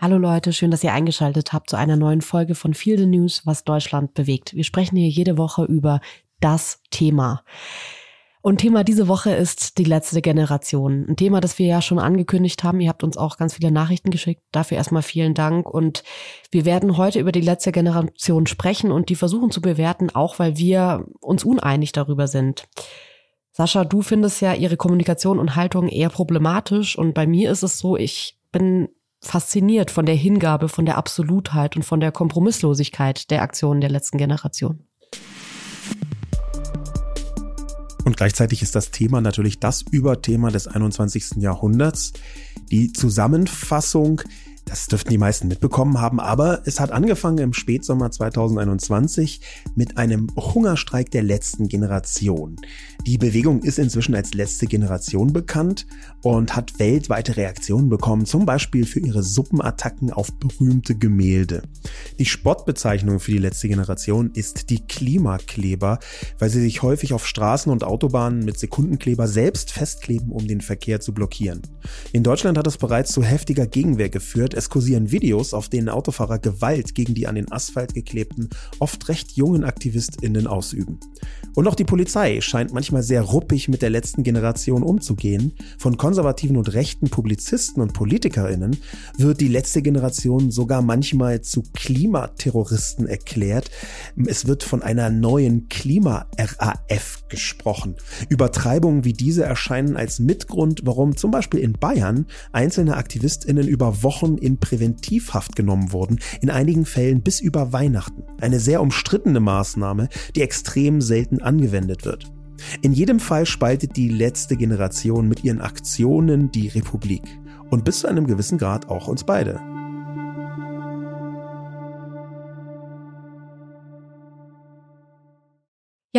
Hallo Leute, schön, dass ihr eingeschaltet habt zu einer neuen Folge von Feel the News, was Deutschland bewegt. Wir sprechen hier jede Woche über das Thema. Und Thema diese Woche ist die letzte Generation. Ein Thema, das wir ja schon angekündigt haben. Ihr habt uns auch ganz viele Nachrichten geschickt. Dafür erstmal vielen Dank. Und wir werden heute über die letzte Generation sprechen und die versuchen zu bewerten, auch weil wir uns uneinig darüber sind. Sascha, du findest ja ihre Kommunikation und Haltung eher problematisch. Und bei mir ist es so, ich bin fasziniert von der Hingabe, von der Absolutheit und von der Kompromisslosigkeit der Aktionen der letzten Generation. Und gleichzeitig ist das Thema natürlich das Überthema des 21. Jahrhunderts. Die Zusammenfassung das dürften die meisten mitbekommen haben, aber es hat angefangen im Spätsommer 2021 mit einem Hungerstreik der letzten Generation. Die Bewegung ist inzwischen als letzte Generation bekannt und hat weltweite Reaktionen bekommen, zum Beispiel für ihre Suppenattacken auf berühmte Gemälde. Die Spottbezeichnung für die letzte Generation ist die Klimakleber, weil sie sich häufig auf Straßen und Autobahnen mit Sekundenkleber selbst festkleben, um den Verkehr zu blockieren. In Deutschland hat es bereits zu heftiger Gegenwehr geführt. Es kursieren Videos, auf denen Autofahrer Gewalt gegen die an den Asphalt geklebten, oft recht jungen AktivistInnen ausüben. Und auch die Polizei scheint manchmal sehr ruppig mit der letzten Generation umzugehen. Von konservativen und rechten Publizisten und PolitikerInnen wird die letzte Generation sogar manchmal zu Klimaterroristen erklärt. Es wird von einer neuen Klima-RAF gesprochen. Übertreibungen wie diese erscheinen als Mitgrund, warum zum Beispiel in Bayern einzelne AktivistInnen über Wochen in Präventivhaft genommen wurden, in einigen Fällen bis über Weihnachten. Eine sehr umstrittene Maßnahme, die extrem selten angewendet wird. In jedem Fall spaltet die letzte Generation mit ihren Aktionen die Republik und bis zu einem gewissen Grad auch uns beide.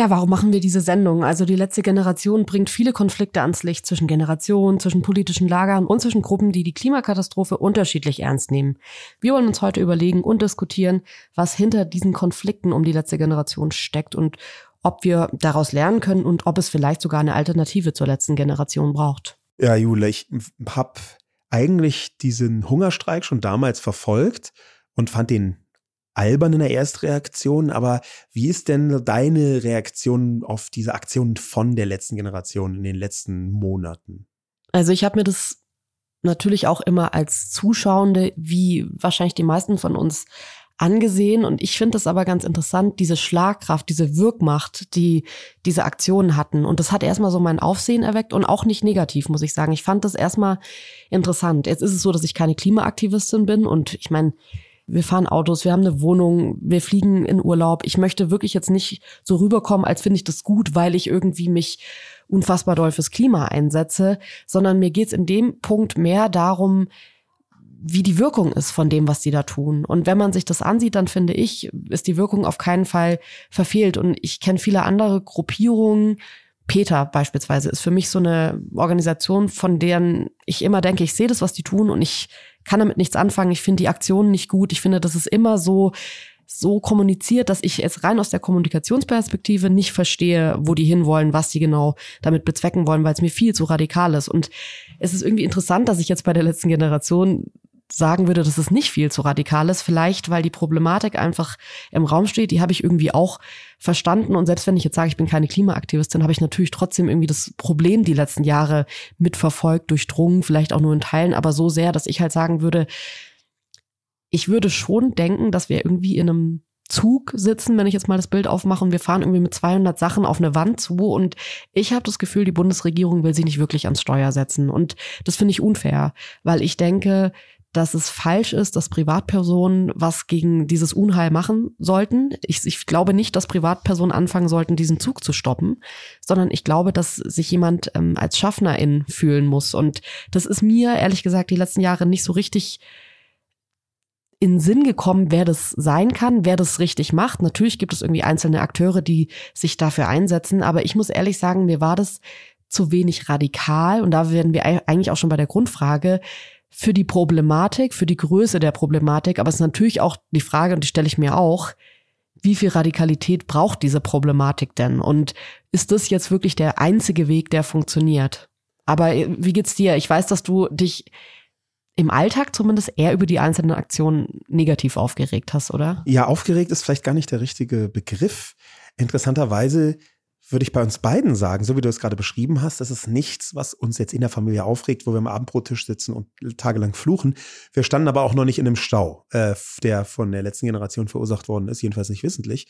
Ja, warum machen wir diese Sendung? Also die letzte Generation bringt viele Konflikte ans Licht zwischen Generationen, zwischen politischen Lagern und zwischen Gruppen, die die Klimakatastrophe unterschiedlich ernst nehmen. Wir wollen uns heute überlegen und diskutieren, was hinter diesen Konflikten um die letzte Generation steckt und ob wir daraus lernen können und ob es vielleicht sogar eine Alternative zur letzten Generation braucht. Ja, Jule, ich habe eigentlich diesen Hungerstreik schon damals verfolgt und fand den albern in der Erstreaktion, aber wie ist denn deine Reaktion auf diese Aktionen von der letzten Generation in den letzten Monaten? Also ich habe mir das natürlich auch immer als Zuschauende, wie wahrscheinlich die meisten von uns, angesehen. Und ich finde es aber ganz interessant, diese Schlagkraft, diese Wirkmacht, die diese Aktionen hatten. Und das hat erstmal so mein Aufsehen erweckt und auch nicht negativ, muss ich sagen. Ich fand das erstmal interessant. Jetzt ist es so, dass ich keine Klimaaktivistin bin und ich meine, wir fahren Autos, wir haben eine Wohnung, wir fliegen in Urlaub. Ich möchte wirklich jetzt nicht so rüberkommen, als finde ich das gut, weil ich irgendwie mich unfassbar doll fürs Klima einsetze, sondern mir geht's in dem Punkt mehr darum, wie die Wirkung ist von dem, was die da tun. Und wenn man sich das ansieht, dann finde ich, ist die Wirkung auf keinen Fall verfehlt. Und ich kenne viele andere Gruppierungen. Peter beispielsweise ist für mich so eine Organisation, von deren ich immer denke, ich sehe das, was die tun und ich kann damit nichts anfangen. Ich finde die Aktionen nicht gut. Ich finde, das ist immer so, so kommuniziert, dass ich jetzt rein aus der Kommunikationsperspektive nicht verstehe, wo die hinwollen, was die genau damit bezwecken wollen, weil es mir viel zu radikal ist. Und es ist irgendwie interessant, dass ich jetzt bei der letzten Generation sagen würde, dass es nicht viel zu radikal ist. Vielleicht, weil die Problematik einfach im Raum steht. Die habe ich irgendwie auch verstanden. Und selbst wenn ich jetzt sage, ich bin keine Klimaaktivistin, habe ich natürlich trotzdem irgendwie das Problem die letzten Jahre mitverfolgt, durchdrungen, vielleicht auch nur in Teilen, aber so sehr, dass ich halt sagen würde, ich würde schon denken, dass wir irgendwie in einem Zug sitzen, wenn ich jetzt mal das Bild aufmache und wir fahren irgendwie mit 200 Sachen auf eine Wand zu und ich habe das Gefühl, die Bundesregierung will sie nicht wirklich ans Steuer setzen und das finde ich unfair, weil ich denke, dass es falsch ist, dass Privatpersonen was gegen dieses Unheil machen sollten. Ich, ich glaube nicht, dass Privatpersonen anfangen sollten, diesen Zug zu stoppen, sondern ich glaube, dass sich jemand ähm, als Schaffnerin fühlen muss. Und das ist mir, ehrlich gesagt, die letzten Jahre nicht so richtig in Sinn gekommen, wer das sein kann, wer das richtig macht. Natürlich gibt es irgendwie einzelne Akteure, die sich dafür einsetzen, aber ich muss ehrlich sagen, mir war das zu wenig radikal und da werden wir eigentlich auch schon bei der Grundfrage für die Problematik, für die Größe der Problematik, aber es ist natürlich auch die Frage, und die stelle ich mir auch, wie viel Radikalität braucht diese Problematik denn? Und ist das jetzt wirklich der einzige Weg, der funktioniert? Aber äh, wie geht's dir? Ich weiß, dass du dich im Alltag zumindest eher über die einzelnen Aktionen negativ aufgeregt hast, oder? Ja, aufgeregt ist vielleicht gar nicht der richtige Begriff. Interessanterweise würde ich bei uns beiden sagen, so wie du es gerade beschrieben hast, das ist nichts, was uns jetzt in der Familie aufregt, wo wir am Abendbrottisch sitzen und tagelang fluchen. Wir standen aber auch noch nicht in einem Stau, äh, der von der letzten Generation verursacht worden ist, jedenfalls nicht wissentlich.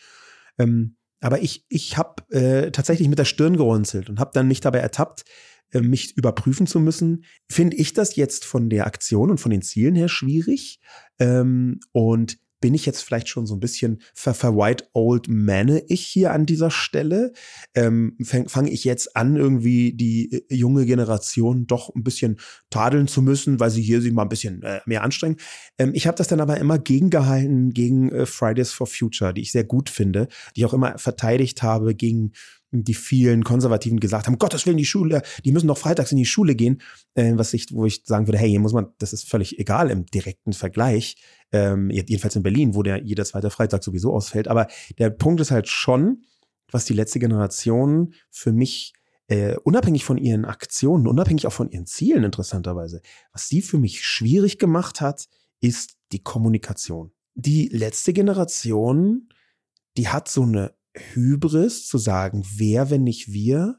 Ähm, aber ich, ich habe äh, tatsächlich mit der Stirn gerunzelt und habe dann mich dabei ertappt, äh, mich überprüfen zu müssen. Finde ich das jetzt von der Aktion und von den Zielen her schwierig? Ähm, und bin ich jetzt vielleicht schon so ein bisschen ver, ver white old manne ich hier an dieser Stelle? Ähm, Fange fang ich jetzt an, irgendwie die äh, junge Generation doch ein bisschen tadeln zu müssen, weil sie hier sich mal ein bisschen äh, mehr anstrengen? Ähm, ich habe das dann aber immer gegengehalten gegen äh, Fridays for Future, die ich sehr gut finde, die ich auch immer verteidigt habe gegen die vielen Konservativen gesagt haben, Gottes Willen, die Schule, die müssen doch freitags in die Schule gehen, äh, was ich, wo ich sagen würde, hey, hier muss man, das ist völlig egal im direkten Vergleich, ähm, jedenfalls in Berlin, wo der jeder zweite Freitag sowieso ausfällt, aber der Punkt ist halt schon, was die letzte Generation für mich äh, unabhängig von ihren Aktionen, unabhängig auch von ihren Zielen interessanterweise, was die für mich schwierig gemacht hat, ist die Kommunikation. Die letzte Generation, die hat so eine Hybris zu sagen, wer, wenn nicht wir?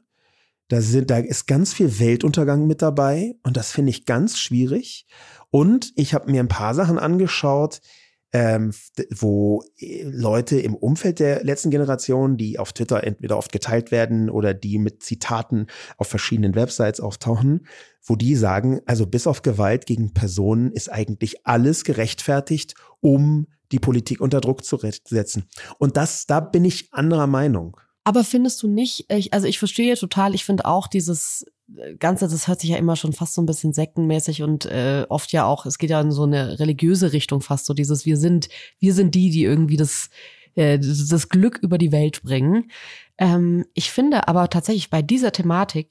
Da, sind, da ist ganz viel Weltuntergang mit dabei und das finde ich ganz schwierig. Und ich habe mir ein paar Sachen angeschaut, ähm, wo äh, Leute im Umfeld der letzten Generation, die auf Twitter entweder oft geteilt werden oder die mit Zitaten auf verschiedenen Websites auftauchen, wo die sagen, also bis auf Gewalt gegen Personen ist eigentlich alles gerechtfertigt, um die Politik unter Druck zu setzen. Und das, da bin ich anderer Meinung. Aber findest du nicht, ich, also ich verstehe total, ich finde auch dieses äh, Ganze, das hört sich ja immer schon fast so ein bisschen sektenmäßig und äh, oft ja auch, es geht ja in so eine religiöse Richtung fast, so dieses, wir sind, wir sind die, die irgendwie das, äh, das Glück über die Welt bringen. Ähm, ich finde aber tatsächlich bei dieser Thematik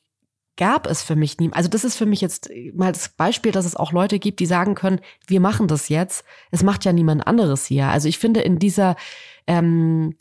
gab es für mich nie. Also das ist für mich jetzt mal das Beispiel, dass es auch Leute gibt, die sagen können, wir machen das jetzt. Es macht ja niemand anderes hier. Also ich finde in dieser ähm,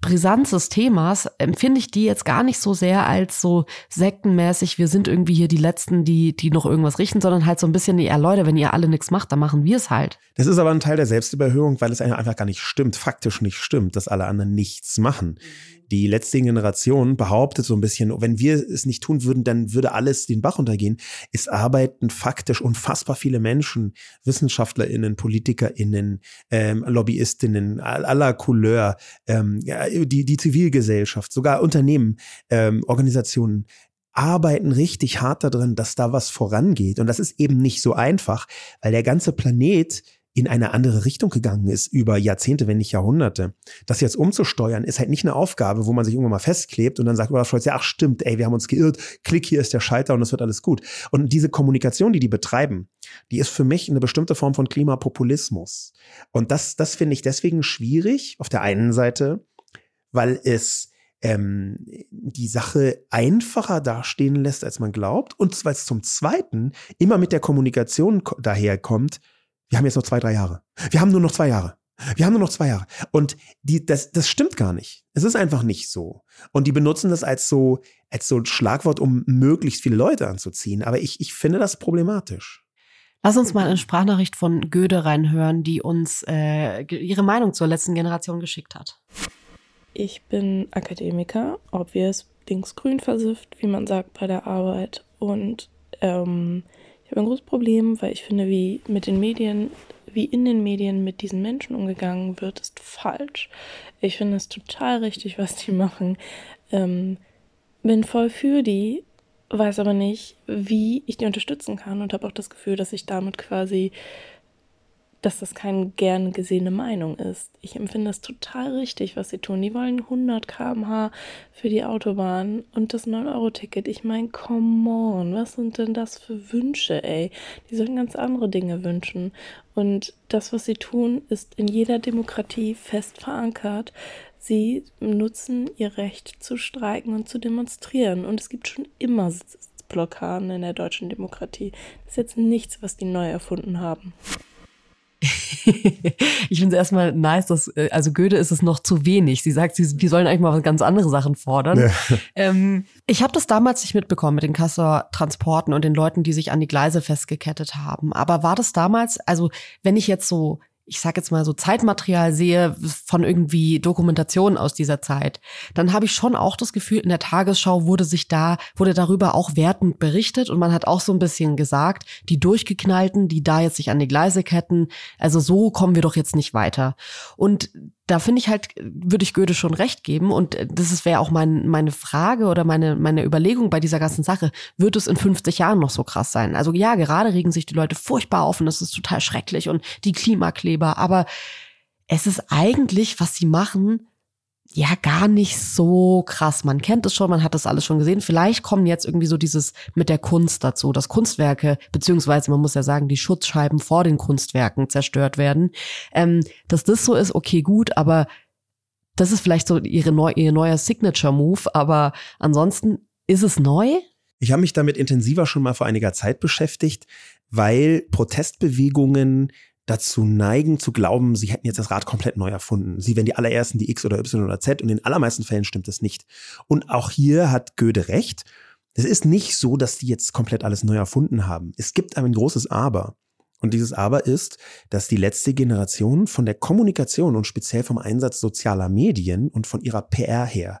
Brisanz des Themas empfinde ich die jetzt gar nicht so sehr als so sektenmäßig, wir sind irgendwie hier die Letzten, die, die noch irgendwas richten, sondern halt so ein bisschen, ja Leute, wenn ihr alle nichts macht, dann machen wir es halt. Das ist aber ein Teil der Selbstüberhöhung, weil es einfach gar nicht stimmt, faktisch nicht stimmt, dass alle anderen nichts machen die letzte Generation behauptet so ein bisschen, wenn wir es nicht tun würden, dann würde alles den Bach untergehen. Es arbeiten faktisch unfassbar viele Menschen, WissenschaftlerInnen, PolitikerInnen, ähm, LobbyistInnen aller Couleur, ähm, die, die Zivilgesellschaft, sogar Unternehmen, ähm, Organisationen, arbeiten richtig hart darin, dass da was vorangeht. Und das ist eben nicht so einfach, weil der ganze Planet in eine andere Richtung gegangen ist über Jahrzehnte, wenn nicht Jahrhunderte. Das jetzt umzusteuern, ist halt nicht eine Aufgabe, wo man sich irgendwann mal festklebt und dann sagt Olaf Scholz, ja, ach stimmt, ey, wir haben uns geirrt, klick, hier ist der Schalter und es wird alles gut. Und diese Kommunikation, die die betreiben, die ist für mich eine bestimmte Form von Klimapopulismus. Und das, das finde ich deswegen schwierig, auf der einen Seite, weil es ähm, die Sache einfacher dastehen lässt, als man glaubt. Und weil es zum Zweiten immer mit der Kommunikation daherkommt, wir haben jetzt noch zwei, drei Jahre. Wir haben nur noch zwei Jahre. Wir haben nur noch zwei Jahre. Und die, das, das stimmt gar nicht. Es ist einfach nicht so. Und die benutzen das als so, als so ein Schlagwort, um möglichst viele Leute anzuziehen. Aber ich, ich finde das problematisch. Lass uns mal eine Sprachnachricht von Göde reinhören, die uns äh, ihre Meinung zur letzten Generation geschickt hat. Ich bin Akademiker, obvious, linksgrün versifft, wie man sagt, bei der Arbeit. Und ähm, ich habe ein großes Problem, weil ich finde, wie mit den Medien, wie in den Medien mit diesen Menschen umgegangen wird, ist falsch. Ich finde es total richtig, was die machen. Ähm, bin voll für die, weiß aber nicht, wie ich die unterstützen kann und habe auch das Gefühl, dass ich damit quasi dass das keine gern gesehene Meinung ist. Ich empfinde es total richtig, was sie tun. Die wollen 100 km/h für die Autobahn und das 9-Euro-Ticket. Ich meine, come on, was sind denn das für Wünsche, ey? Die sollen ganz andere Dinge wünschen. Und das, was sie tun, ist in jeder Demokratie fest verankert. Sie nutzen ihr Recht zu streiken und zu demonstrieren. Und es gibt schon immer Blockaden in der deutschen Demokratie. Das ist jetzt nichts, was die neu erfunden haben. ich finde es erstmal nice, dass, äh, also Goethe ist es noch zu wenig. Sie sagt, sie, die sollen eigentlich mal ganz andere Sachen fordern. Ja. Ähm, ich habe das damals nicht mitbekommen mit den Kassor Transporten und den Leuten, die sich an die Gleise festgekettet haben. Aber war das damals, also wenn ich jetzt so ich sage jetzt mal so Zeitmaterial sehe von irgendwie Dokumentationen aus dieser Zeit, dann habe ich schon auch das Gefühl, in der Tagesschau wurde sich da, wurde darüber auch wertend berichtet und man hat auch so ein bisschen gesagt, die Durchgeknallten, die da jetzt sich an die Gleise ketten, also so kommen wir doch jetzt nicht weiter. Und da finde ich halt, würde ich Goethe schon recht geben. Und das wäre auch mein, meine Frage oder meine, meine Überlegung bei dieser ganzen Sache. Wird es in 50 Jahren noch so krass sein? Also ja, gerade regen sich die Leute furchtbar auf und das ist total schrecklich und die Klimakleber. Aber es ist eigentlich, was sie machen, ja gar nicht so krass. Man kennt es schon, man hat das alles schon gesehen. Vielleicht kommen jetzt irgendwie so dieses mit der Kunst dazu, dass Kunstwerke, beziehungsweise man muss ja sagen, die Schutzscheiben vor den Kunstwerken zerstört werden. Ähm, dass das so ist, okay, gut, aber das ist vielleicht so ihre neu, ihr neuer Signature-Move, aber ansonsten ist es neu? Ich habe mich damit intensiver schon mal vor einiger Zeit beschäftigt, weil Protestbewegungen dazu neigen zu glauben, sie hätten jetzt das Rad komplett neu erfunden. Sie wären die allerersten, die X oder Y oder Z und in den allermeisten Fällen stimmt das nicht. Und auch hier hat Goethe recht. Es ist nicht so, dass die jetzt komplett alles neu erfunden haben. Es gibt ein großes Aber. Und dieses Aber ist, dass die letzte Generation von der Kommunikation und speziell vom Einsatz sozialer Medien und von ihrer PR her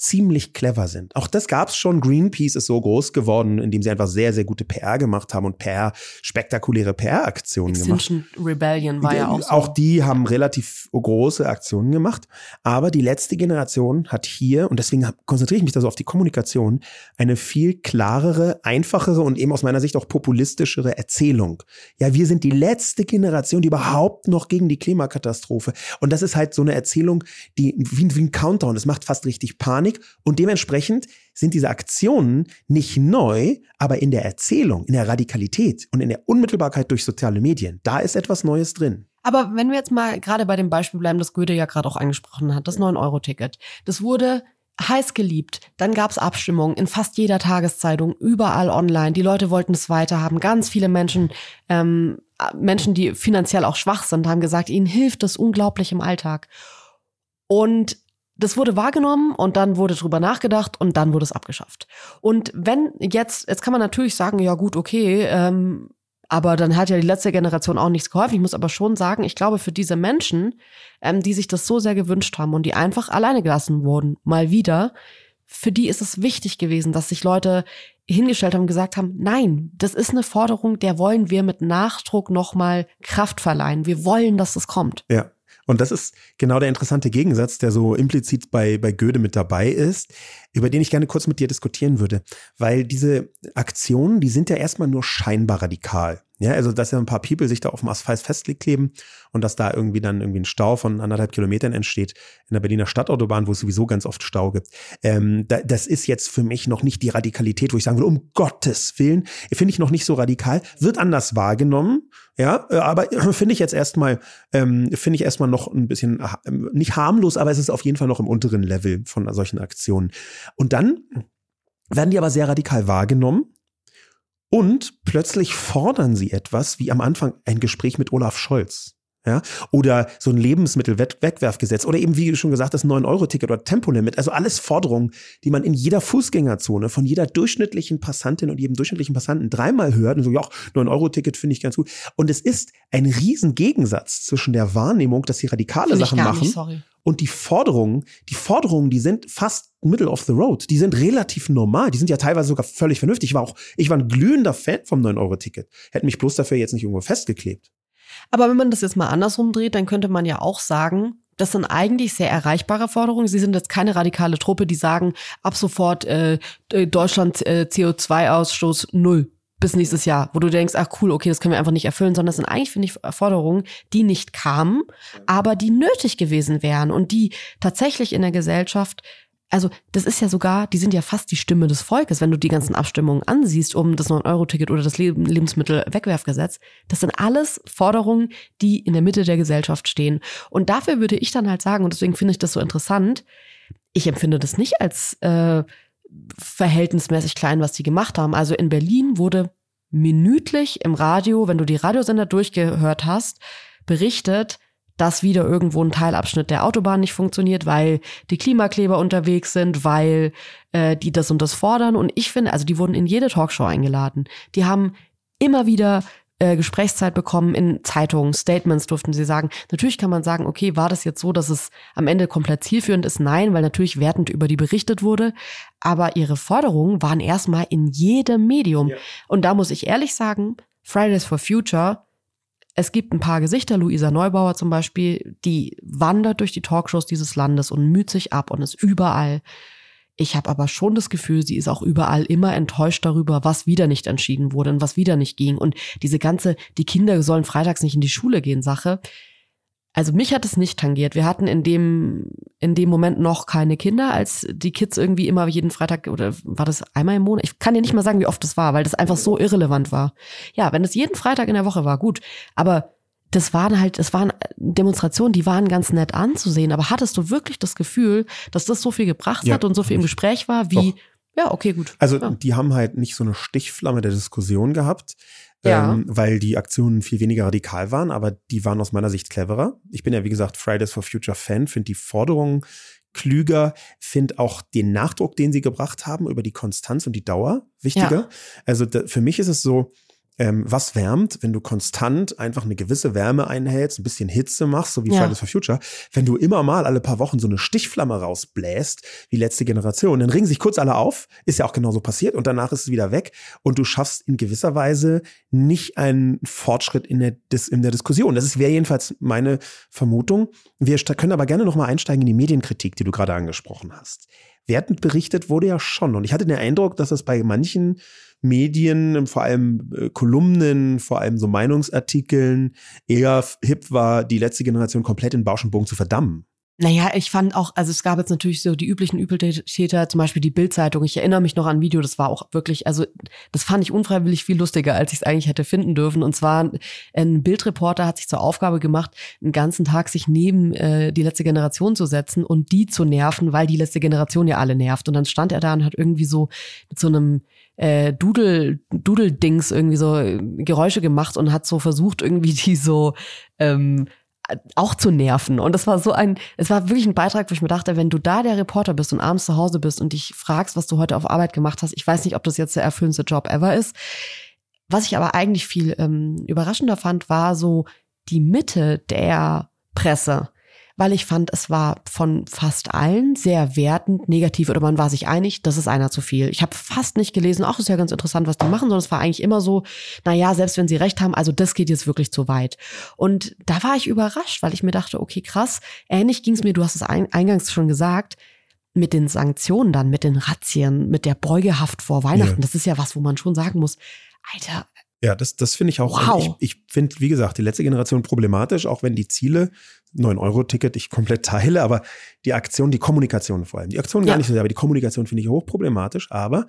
ziemlich clever sind. Auch das gab's schon. Greenpeace ist so groß geworden, indem sie einfach sehr, sehr gute PR gemacht haben und PR, spektakuläre PR-Aktionen gemacht. Extinction Rebellion war ja auch so. Auch die haben relativ große Aktionen gemacht. Aber die letzte Generation hat hier, und deswegen konzentriere ich mich da so auf die Kommunikation, eine viel klarere, einfachere und eben aus meiner Sicht auch populistischere Erzählung. Ja, wir sind die letzte Generation, die überhaupt noch gegen die Klimakatastrophe. Und das ist halt so eine Erzählung, die wie, wie ein Countdown, das macht fast richtig Panik Dynamik und dementsprechend sind diese Aktionen nicht neu, aber in der Erzählung, in der Radikalität und in der Unmittelbarkeit durch soziale Medien, da ist etwas Neues drin. Aber wenn wir jetzt mal gerade bei dem Beispiel bleiben, das Goethe ja gerade auch angesprochen hat, das 9-Euro-Ticket, das wurde heiß geliebt. Dann gab's Abstimmungen in fast jeder Tageszeitung, überall online. Die Leute wollten es weiterhaben. Ganz viele Menschen, ähm, Menschen, die finanziell auch schwach sind, haben gesagt, ihnen hilft das unglaublich im Alltag. Und das wurde wahrgenommen und dann wurde drüber nachgedacht und dann wurde es abgeschafft. Und wenn jetzt, jetzt kann man natürlich sagen, ja gut, okay, ähm, aber dann hat ja die letzte Generation auch nichts geholfen. Ich muss aber schon sagen, ich glaube, für diese Menschen, ähm, die sich das so sehr gewünscht haben und die einfach alleine gelassen wurden, mal wieder, für die ist es wichtig gewesen, dass sich Leute hingestellt haben und gesagt haben, nein, das ist eine Forderung, der wollen wir mit Nachdruck nochmal Kraft verleihen. Wir wollen, dass das kommt. Ja. Und das ist genau der interessante Gegensatz, der so implizit bei, bei Goethe mit dabei ist, über den ich gerne kurz mit dir diskutieren würde. Weil diese Aktionen, die sind ja erstmal nur scheinbar radikal. Ja, also dass ja ein paar People sich da auf dem Asphalt festkleben und dass da irgendwie dann irgendwie ein Stau von anderthalb Kilometern entsteht in der Berliner Stadtautobahn, wo es sowieso ganz oft Stau gibt. Ähm, da, das ist jetzt für mich noch nicht die Radikalität, wo ich sagen will, um Gottes Willen, finde ich noch nicht so radikal, wird anders wahrgenommen, ja, äh, aber finde ich jetzt erstmal, ähm, finde ich erstmal noch ein bisschen äh, nicht harmlos, aber es ist auf jeden Fall noch im unteren Level von solchen Aktionen. Und dann werden die aber sehr radikal wahrgenommen und plötzlich fordern sie etwas, wie am Anfang ein Gespräch mit Olaf Scholz. Ja, oder so ein Lebensmittelwegwerfgesetz oder eben, wie schon gesagt, das 9-Euro-Ticket oder Tempolimit. Also alles Forderungen, die man in jeder Fußgängerzone von jeder durchschnittlichen Passantin und jedem durchschnittlichen Passanten dreimal hört und so, ja, 9-Euro-Ticket finde ich ganz gut. Und es ist ein riesen Gegensatz zwischen der Wahrnehmung, dass sie radikale Sachen machen nicht, und die Forderungen, die Forderungen, die sind fast middle of the road. Die sind relativ normal. Die sind ja teilweise sogar völlig vernünftig. Ich war auch, ich war ein glühender Fan vom 9-Euro-Ticket. Hätte mich bloß dafür jetzt nicht irgendwo festgeklebt. Aber wenn man das jetzt mal andersrum dreht, dann könnte man ja auch sagen, das sind eigentlich sehr erreichbare Forderungen. Sie sind jetzt keine radikale Truppe, die sagen, ab sofort äh, Deutschland äh, CO2-Ausstoß null bis nächstes Jahr, wo du denkst, ach cool, okay, das können wir einfach nicht erfüllen, sondern das sind eigentlich, finde ich, Forderungen, die nicht kamen, aber die nötig gewesen wären und die tatsächlich in der Gesellschaft also das ist ja sogar, die sind ja fast die Stimme des Volkes, wenn du die ganzen Abstimmungen ansiehst um das 9-Euro-Ticket oder das Lebensmittelwegwerfgesetz. Das sind alles Forderungen, die in der Mitte der Gesellschaft stehen. Und dafür würde ich dann halt sagen, und deswegen finde ich das so interessant, ich empfinde das nicht als äh, verhältnismäßig klein, was die gemacht haben. Also in Berlin wurde minütlich im Radio, wenn du die Radiosender durchgehört hast, berichtet, dass wieder irgendwo ein Teilabschnitt der Autobahn nicht funktioniert, weil die Klimakleber unterwegs sind, weil äh, die das und das fordern. Und ich finde, also die wurden in jede Talkshow eingeladen. Die haben immer wieder äh, Gesprächszeit bekommen in Zeitungen, Statements durften sie sagen. Natürlich kann man sagen, okay, war das jetzt so, dass es am Ende komplett zielführend ist? Nein, weil natürlich wertend über die berichtet wurde. Aber ihre Forderungen waren erstmal in jedem Medium. Ja. Und da muss ich ehrlich sagen, Fridays for Future es gibt ein paar Gesichter, Luisa Neubauer zum Beispiel, die wandert durch die Talkshows dieses Landes und müht sich ab und ist überall. Ich habe aber schon das Gefühl, sie ist auch überall immer enttäuscht darüber, was wieder nicht entschieden wurde und was wieder nicht ging. Und diese ganze, die Kinder sollen freitags nicht in die Schule gehen, Sache, also mich hat es nicht tangiert. Wir hatten in dem, in dem Moment noch keine Kinder, als die Kids irgendwie immer jeden Freitag oder war das einmal im Monat? Ich kann dir nicht mal sagen, wie oft das war, weil das einfach so irrelevant war. Ja, wenn es jeden Freitag in der Woche war, gut. Aber das waren halt, es waren Demonstrationen, die waren ganz nett anzusehen. Aber hattest du wirklich das Gefühl, dass das so viel gebracht ja, hat und so viel im Gespräch war, wie, doch. ja, okay, gut. Also ja. die haben halt nicht so eine Stichflamme der Diskussion gehabt ja. ähm, weil die Aktionen viel weniger radikal waren, aber die waren aus meiner Sicht cleverer. Ich bin ja, wie gesagt, Fridays for Future Fan, finde die Forderungen klüger, finde auch den Nachdruck, den sie gebracht haben, über die Konstanz und die Dauer wichtiger. Ja. Also da, für mich ist es so, ähm, was wärmt, wenn du konstant einfach eine gewisse Wärme einhältst, ein bisschen Hitze machst, so wie ja. Fridays for Future. Wenn du immer mal alle paar Wochen so eine Stichflamme rausbläst, wie letzte Generation, dann regen sich kurz alle auf, ist ja auch genauso passiert und danach ist es wieder weg und du schaffst in gewisser Weise nicht einen Fortschritt in der, in der Diskussion. Das wäre jedenfalls meine Vermutung. Wir können aber gerne nochmal einsteigen in die Medienkritik, die du gerade angesprochen hast. Wertend berichtet wurde ja schon und ich hatte den Eindruck, dass das bei manchen Medien, vor allem äh, Kolumnen, vor allem so Meinungsartikeln, eher hip war, die letzte Generation komplett in Bausch zu verdammen. Naja, ich fand auch, also es gab jetzt natürlich so die üblichen Übeltäter, zum Beispiel die Bildzeitung. Ich erinnere mich noch an ein Video, das war auch wirklich, also das fand ich unfreiwillig viel lustiger, als ich es eigentlich hätte finden dürfen. Und zwar ein Bildreporter hat sich zur Aufgabe gemacht, einen ganzen Tag sich neben äh, die letzte Generation zu setzen und die zu nerven, weil die letzte Generation ja alle nervt. Und dann stand er da und hat irgendwie so mit so einem äh, Dudel, Dudel-Dings irgendwie so äh, Geräusche gemacht und hat so versucht, irgendwie die so ähm, auch zu nerven. Und das war so ein, es war wirklich ein Beitrag, wo ich mir dachte, wenn du da der Reporter bist und abends zu Hause bist und dich fragst, was du heute auf Arbeit gemacht hast, ich weiß nicht, ob das jetzt der erfüllendste Job ever ist. Was ich aber eigentlich viel ähm, überraschender fand, war so die Mitte der Presse weil ich fand, es war von fast allen sehr wertend, negativ oder man war sich einig, das ist einer zu viel. Ich habe fast nicht gelesen, ach, ist ja ganz interessant, was die machen, sondern es war eigentlich immer so, na ja, selbst wenn sie recht haben, also das geht jetzt wirklich zu weit. Und da war ich überrascht, weil ich mir dachte, okay, krass, ähnlich ging es mir, du hast es eingangs schon gesagt, mit den Sanktionen dann, mit den Razzien, mit der Beugehaft vor Weihnachten, ja. das ist ja was, wo man schon sagen muss, Alter, ja, das, das finde ich auch. Wow. Ich, ich finde, wie gesagt, die letzte Generation problematisch, auch wenn die Ziele 9-Euro-Ticket ich komplett teile, aber die Aktion, die Kommunikation vor allem. Die Aktion gar nicht so sehr, aber die Kommunikation finde ich hochproblematisch, aber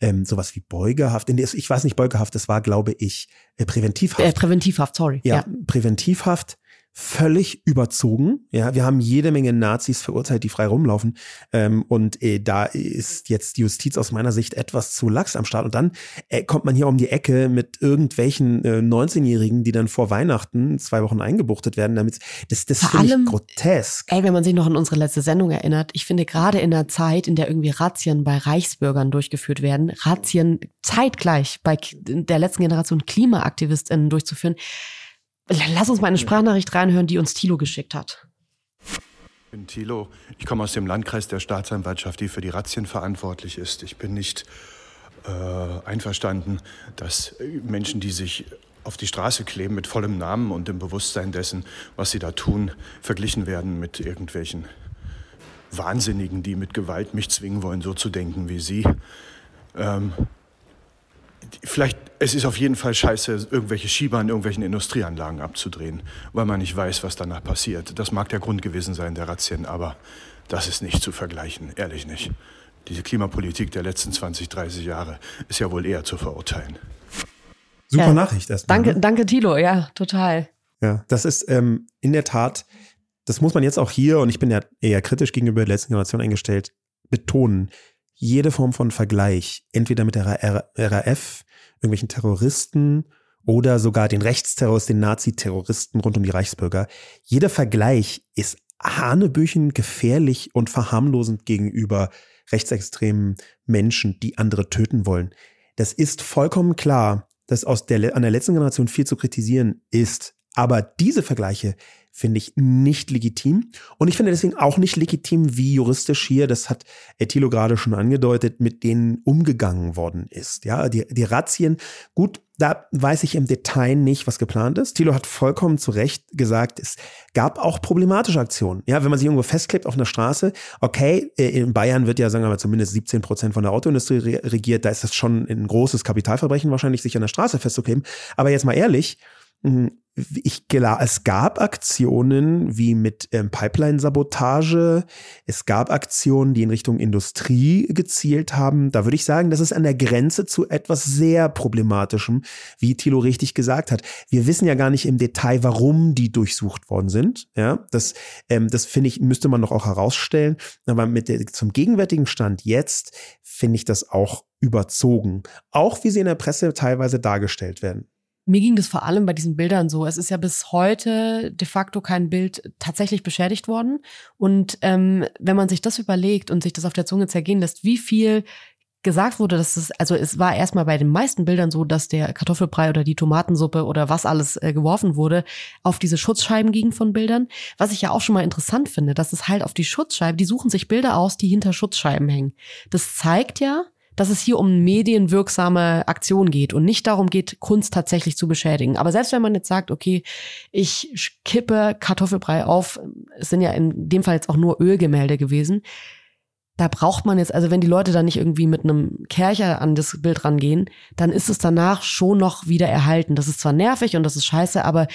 ähm, sowas wie Beugehaft, in der, ich weiß nicht, Beugehaft, das war, glaube ich, äh, Präventivhaft. Äh, Präventivhaft, sorry. Ja, ja, Präventivhaft völlig überzogen. Ja, wir haben jede Menge Nazis verurteilt, die frei rumlaufen. Ähm, und äh, da ist jetzt die Justiz aus meiner Sicht etwas zu lax am Start. Und dann äh, kommt man hier um die Ecke mit irgendwelchen äh, 19-Jährigen, die dann vor Weihnachten zwei Wochen eingebuchtet werden. Damit das, das finde ich grotesk. Ey, wenn man sich noch an unsere letzte Sendung erinnert, ich finde gerade in der Zeit, in der irgendwie Razzien bei Reichsbürgern durchgeführt werden, Razzien zeitgleich bei der letzten Generation KlimaaktivistInnen durchzuführen, Lass uns mal eine Sprachnachricht reinhören, die uns Thilo geschickt hat. Ich bin Thilo. Ich komme aus dem Landkreis der Staatsanwaltschaft, die für die Razzien verantwortlich ist. Ich bin nicht äh, einverstanden, dass Menschen, die sich auf die Straße kleben mit vollem Namen und dem Bewusstsein dessen, was sie da tun, verglichen werden mit irgendwelchen Wahnsinnigen, die mit Gewalt mich zwingen wollen, so zu denken wie sie. Ähm, vielleicht, es ist auf jeden Fall scheiße, irgendwelche Schieber in irgendwelchen Industrieanlagen abzudrehen, weil man nicht weiß, was danach passiert. Das mag der Grund gewesen sein der Razzien, aber das ist nicht zu vergleichen, ehrlich nicht. Diese Klimapolitik der letzten 20, 30 Jahre ist ja wohl eher zu verurteilen. Super ja. Nachricht erstmal. Danke, ne? danke, Tilo, ja, total. Ja, das ist ähm, in der Tat, das muss man jetzt auch hier, und ich bin ja eher kritisch gegenüber der letzten Generation eingestellt, betonen jede Form von Vergleich, entweder mit der RAF, irgendwelchen Terroristen oder sogar den Rechtsterrorist, den Nazi-Terroristen rund um die Reichsbürger. Jeder Vergleich ist hanebüchen gefährlich und verharmlosend gegenüber rechtsextremen Menschen, die andere töten wollen. Das ist vollkommen klar, dass aus der, an der letzten Generation viel zu kritisieren ist. Aber diese Vergleiche finde ich nicht legitim. Und ich finde deswegen auch nicht legitim, wie juristisch hier, das hat Thilo gerade schon angedeutet, mit denen umgegangen worden ist. Ja, die, die Razzien, gut, da weiß ich im Detail nicht, was geplant ist. Thilo hat vollkommen zu Recht gesagt, es gab auch problematische Aktionen. Ja, wenn man sich irgendwo festklebt auf einer Straße, okay, äh, in Bayern wird ja, sagen wir mal, zumindest 17 Prozent von der Autoindustrie regiert, da ist das schon ein großes Kapitalverbrechen wahrscheinlich, sich an der Straße festzukleben. Aber jetzt mal ehrlich, hm, ich es gab Aktionen wie mit ähm, Pipeline-Sabotage. Es gab Aktionen, die in Richtung Industrie gezielt haben. Da würde ich sagen, das ist an der Grenze zu etwas sehr problematischem, wie Thilo richtig gesagt hat. Wir wissen ja gar nicht im Detail, warum die durchsucht worden sind. Ja, das, ähm, das finde ich, müsste man doch auch herausstellen. Aber mit der, zum gegenwärtigen Stand jetzt finde ich das auch überzogen. Auch wie sie in der Presse teilweise dargestellt werden. Mir ging das vor allem bei diesen Bildern so. Es ist ja bis heute de facto kein Bild tatsächlich beschädigt worden. Und ähm, wenn man sich das überlegt und sich das auf der Zunge zergehen lässt, wie viel gesagt wurde, dass es, also es war erstmal bei den meisten Bildern so, dass der Kartoffelbrei oder die Tomatensuppe oder was alles äh, geworfen wurde, auf diese Schutzscheiben ging von Bildern. Was ich ja auch schon mal interessant finde, dass es halt auf die Schutzscheiben, die suchen sich Bilder aus, die hinter Schutzscheiben hängen. Das zeigt ja, dass es hier um medienwirksame Aktion geht und nicht darum geht, Kunst tatsächlich zu beschädigen. Aber selbst wenn man jetzt sagt, okay, ich kippe Kartoffelbrei auf, es sind ja in dem Fall jetzt auch nur Ölgemälde gewesen, da braucht man jetzt, also wenn die Leute da nicht irgendwie mit einem Kercher an das Bild rangehen, dann ist es danach schon noch wieder erhalten. Das ist zwar nervig und das ist scheiße, aber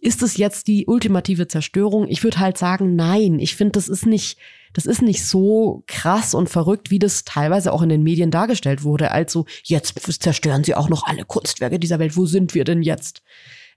ist es jetzt die ultimative Zerstörung? Ich würde halt sagen, nein. Ich finde, das ist nicht, das ist nicht so krass und verrückt, wie das teilweise auch in den Medien dargestellt wurde. Also, jetzt zerstören sie auch noch alle Kunstwerke dieser Welt. Wo sind wir denn jetzt?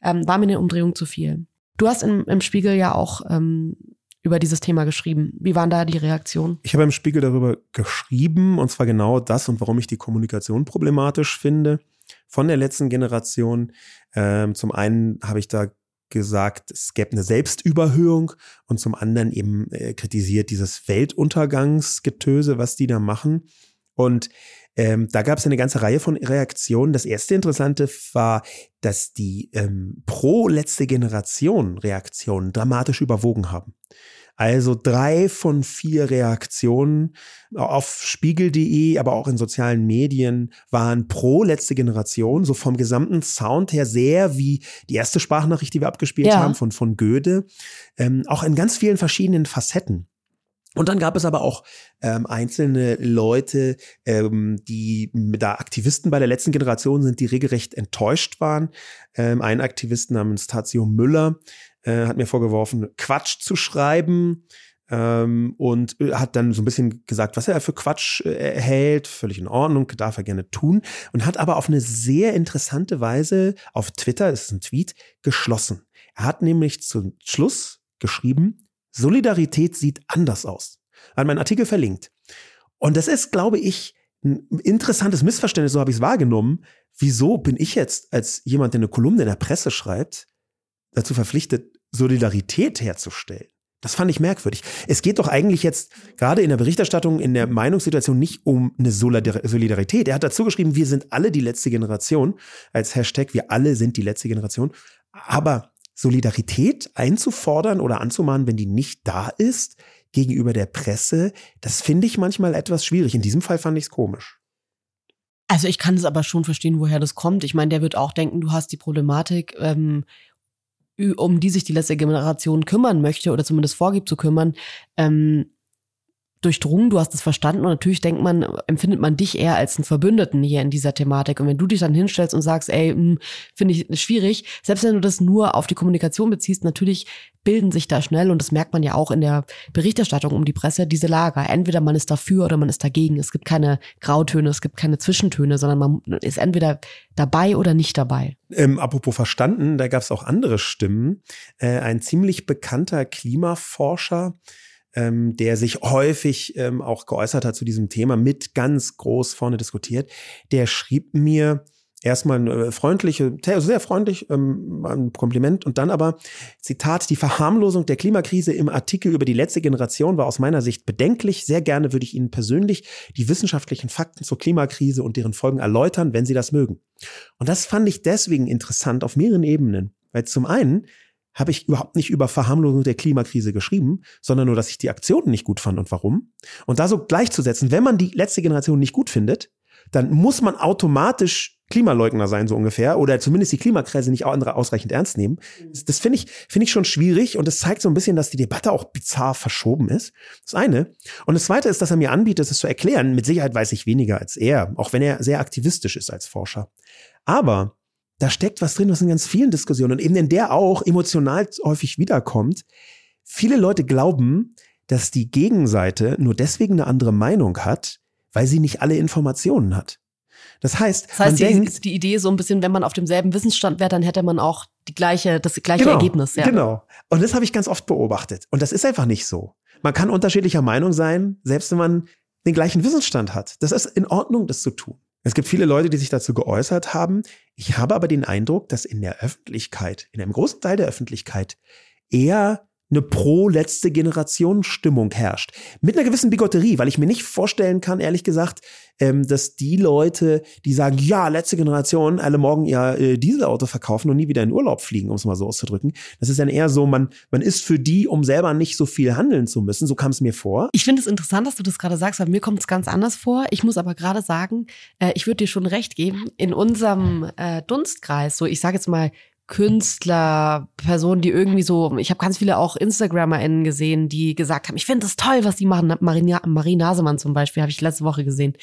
Ähm, war mir eine Umdrehung zu viel. Du hast im, im Spiegel ja auch ähm, über dieses Thema geschrieben. Wie waren da die Reaktionen? Ich habe im Spiegel darüber geschrieben, und zwar genau das und warum ich die Kommunikation problematisch finde von der letzten Generation. Ähm, zum einen habe ich da gesagt, es gäbe eine Selbstüberhöhung und zum anderen eben äh, kritisiert dieses Weltuntergangsgetöse, was die da machen. Und ähm, da gab es eine ganze Reihe von Reaktionen. Das erste Interessante war, dass die ähm, pro letzte Generation Reaktionen dramatisch überwogen haben. Also drei von vier Reaktionen auf spiegel.de, aber auch in sozialen Medien waren pro letzte Generation, so vom gesamten Sound her sehr wie die erste Sprachnachricht, die wir abgespielt ja. haben von, von Goethe, ähm, auch in ganz vielen verschiedenen Facetten. Und dann gab es aber auch ähm, einzelne Leute, ähm, die da Aktivisten bei der letzten Generation sind, die regelrecht enttäuscht waren. Ähm, ein Aktivist namens Tazio Müller äh, hat mir vorgeworfen, Quatsch zu schreiben ähm, und äh, hat dann so ein bisschen gesagt, was er für Quatsch äh, hält, völlig in Ordnung, darf er gerne tun und hat aber auf eine sehr interessante Weise auf Twitter, das ist ein Tweet, geschlossen. Er hat nämlich zum Schluss geschrieben, Solidarität sieht anders aus. Hat meinen Artikel verlinkt. Und das ist, glaube ich, ein interessantes Missverständnis, so habe ich es wahrgenommen. Wieso bin ich jetzt als jemand, der eine Kolumne in der Presse schreibt, dazu verpflichtet, Solidarität herzustellen. Das fand ich merkwürdig. Es geht doch eigentlich jetzt gerade in der Berichterstattung, in der Meinungssituation nicht um eine Solidarität. Er hat dazu geschrieben, wir sind alle die letzte Generation, als Hashtag, wir alle sind die letzte Generation. Aber Solidarität einzufordern oder anzumahnen, wenn die nicht da ist, gegenüber der Presse, das finde ich manchmal etwas schwierig. In diesem Fall fand ich es komisch. Also ich kann es aber schon verstehen, woher das kommt. Ich meine, der wird auch denken, du hast die Problematik ähm, um die sich die letzte Generation kümmern möchte oder zumindest vorgibt zu kümmern, ähm, durchdrungen, du hast es verstanden und natürlich denkt man, empfindet man dich eher als einen Verbündeten hier in dieser Thematik. Und wenn du dich dann hinstellst und sagst, ey, hm, finde ich schwierig, selbst wenn du das nur auf die Kommunikation beziehst, natürlich bilden sich da schnell, und das merkt man ja auch in der Berichterstattung um die Presse, diese Lager. Entweder man ist dafür oder man ist dagegen. Es gibt keine Grautöne, es gibt keine Zwischentöne, sondern man ist entweder dabei oder nicht dabei. Ähm, apropos verstanden, da gab es auch andere Stimmen. Äh, ein ziemlich bekannter Klimaforscher, ähm, der sich häufig ähm, auch geäußert hat zu diesem Thema, mit ganz groß vorne diskutiert, der schrieb mir, Erstmal eine freundliche, sehr freundlich, ähm, ein Kompliment und dann aber, Zitat, die Verharmlosung der Klimakrise im Artikel über die letzte Generation war aus meiner Sicht bedenklich. Sehr gerne würde ich Ihnen persönlich die wissenschaftlichen Fakten zur Klimakrise und deren Folgen erläutern, wenn Sie das mögen. Und das fand ich deswegen interessant auf mehreren Ebenen. Weil zum einen habe ich überhaupt nicht über Verharmlosung der Klimakrise geschrieben, sondern nur, dass ich die Aktionen nicht gut fand und warum. Und da so gleichzusetzen, wenn man die letzte Generation nicht gut findet, dann muss man automatisch Klimaleugner sein, so ungefähr, oder zumindest die Klimakrise nicht ausreichend ernst nehmen. Das, das finde ich, finde ich schon schwierig und das zeigt so ein bisschen, dass die Debatte auch bizarr verschoben ist. Das eine. Und das zweite ist, dass er mir anbietet, es zu erklären. Mit Sicherheit weiß ich weniger als er, auch wenn er sehr aktivistisch ist als Forscher. Aber da steckt was drin, was in ganz vielen Diskussionen und eben in der auch emotional häufig wiederkommt. Viele Leute glauben, dass die Gegenseite nur deswegen eine andere Meinung hat, weil sie nicht alle Informationen hat. Das heißt, das heißt man die, denkt, ist die Idee so ein bisschen, wenn man auf demselben Wissensstand wäre, dann hätte man auch die gleiche, das gleiche genau, Ergebnis. Ja. Genau. Und das habe ich ganz oft beobachtet. Und das ist einfach nicht so. Man kann unterschiedlicher Meinung sein, selbst wenn man den gleichen Wissensstand hat. Das ist in Ordnung, das zu tun. Es gibt viele Leute, die sich dazu geäußert haben. Ich habe aber den Eindruck, dass in der Öffentlichkeit, in einem großen Teil der Öffentlichkeit, eher eine pro-letzte Generation Stimmung herrscht. Mit einer gewissen Bigotterie, weil ich mir nicht vorstellen kann, ehrlich gesagt, ähm, dass die Leute, die sagen, ja, letzte Generation, alle morgen ihr äh, Dieselauto verkaufen und nie wieder in Urlaub fliegen, um es mal so auszudrücken. Das ist dann eher so, man, man ist für die, um selber nicht so viel handeln zu müssen. So kam es mir vor. Ich finde es interessant, dass du das gerade sagst, weil mir kommt es ganz anders vor. Ich muss aber gerade sagen, äh, ich würde dir schon recht geben, in unserem äh, Dunstkreis, so ich sage jetzt mal Künstler, Personen, die irgendwie so, ich habe ganz viele auch InstagrammerInnen gesehen, die gesagt haben, ich finde das toll, was die machen. Marie, Marie Nasemann zum Beispiel, habe ich letzte Woche gesehen.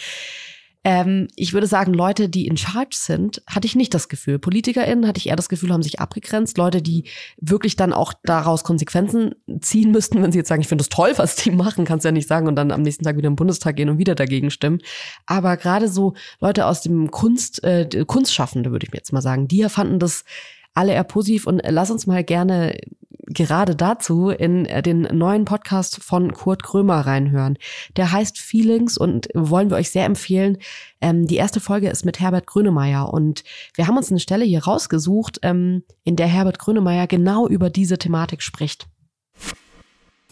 Ähm, ich würde sagen, Leute, die in Charge sind, hatte ich nicht das Gefühl. PolitikerInnen hatte ich eher das Gefühl, haben sich abgegrenzt. Leute, die wirklich dann auch daraus Konsequenzen ziehen müssten, wenn sie jetzt sagen, ich finde das toll, was die machen, kannst du ja nicht sagen und dann am nächsten Tag wieder im Bundestag gehen und wieder dagegen stimmen. Aber gerade so Leute aus dem Kunst, äh, Kunstschaffende, würde ich mir jetzt mal sagen, die fanden das alle eher positiv und lass uns mal gerne gerade dazu in den neuen Podcast von Kurt Krömer reinhören. Der heißt Feelings und wollen wir euch sehr empfehlen. Ähm, die erste Folge ist mit Herbert Grönemeyer und wir haben uns eine Stelle hier rausgesucht, ähm, in der Herbert Grönemeyer genau über diese Thematik spricht.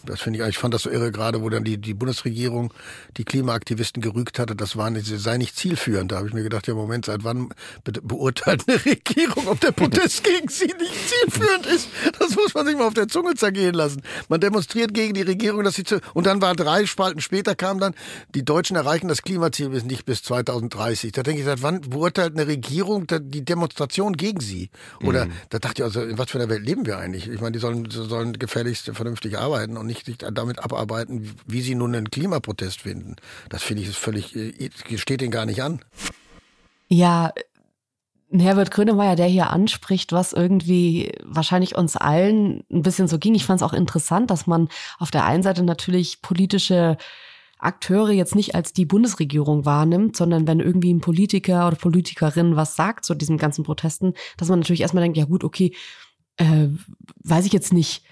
Das finde ich, ich fand das so irre, gerade wo dann die, die Bundesregierung die Klimaaktivisten gerügt hatte, das war nicht, sei nicht zielführend. Da habe ich mir gedacht, ja Moment, seit wann be beurteilt eine Regierung, ob der Protest gegen sie nicht zielführend ist? Das muss man sich mal auf der Zunge zergehen lassen. Man demonstriert gegen die Regierung, dass sie zu, und dann war drei Spalten später kam dann, die Deutschen erreichen das Klimaziel bis nicht bis 2030. Da denke ich, seit wann beurteilt eine Regierung die Demonstration gegen sie? Oder mhm. da dachte ich also, in was für einer Welt leben wir eigentlich? Ich meine, die sollen, sollen gefälligst vernünftig arbeiten und nicht sich damit abarbeiten, wie sie nun einen Klimaprotest finden. Das finde ich ist völlig, äh, steht ihnen gar nicht an. Ja, Herbert Grönemeyer, der hier anspricht, was irgendwie wahrscheinlich uns allen ein bisschen so ging. Ich fand es auch interessant, dass man auf der einen Seite natürlich politische Akteure jetzt nicht als die Bundesregierung wahrnimmt, sondern wenn irgendwie ein Politiker oder Politikerin was sagt zu diesen ganzen Protesten, dass man natürlich erstmal denkt, ja gut, okay, äh, weiß ich jetzt nicht,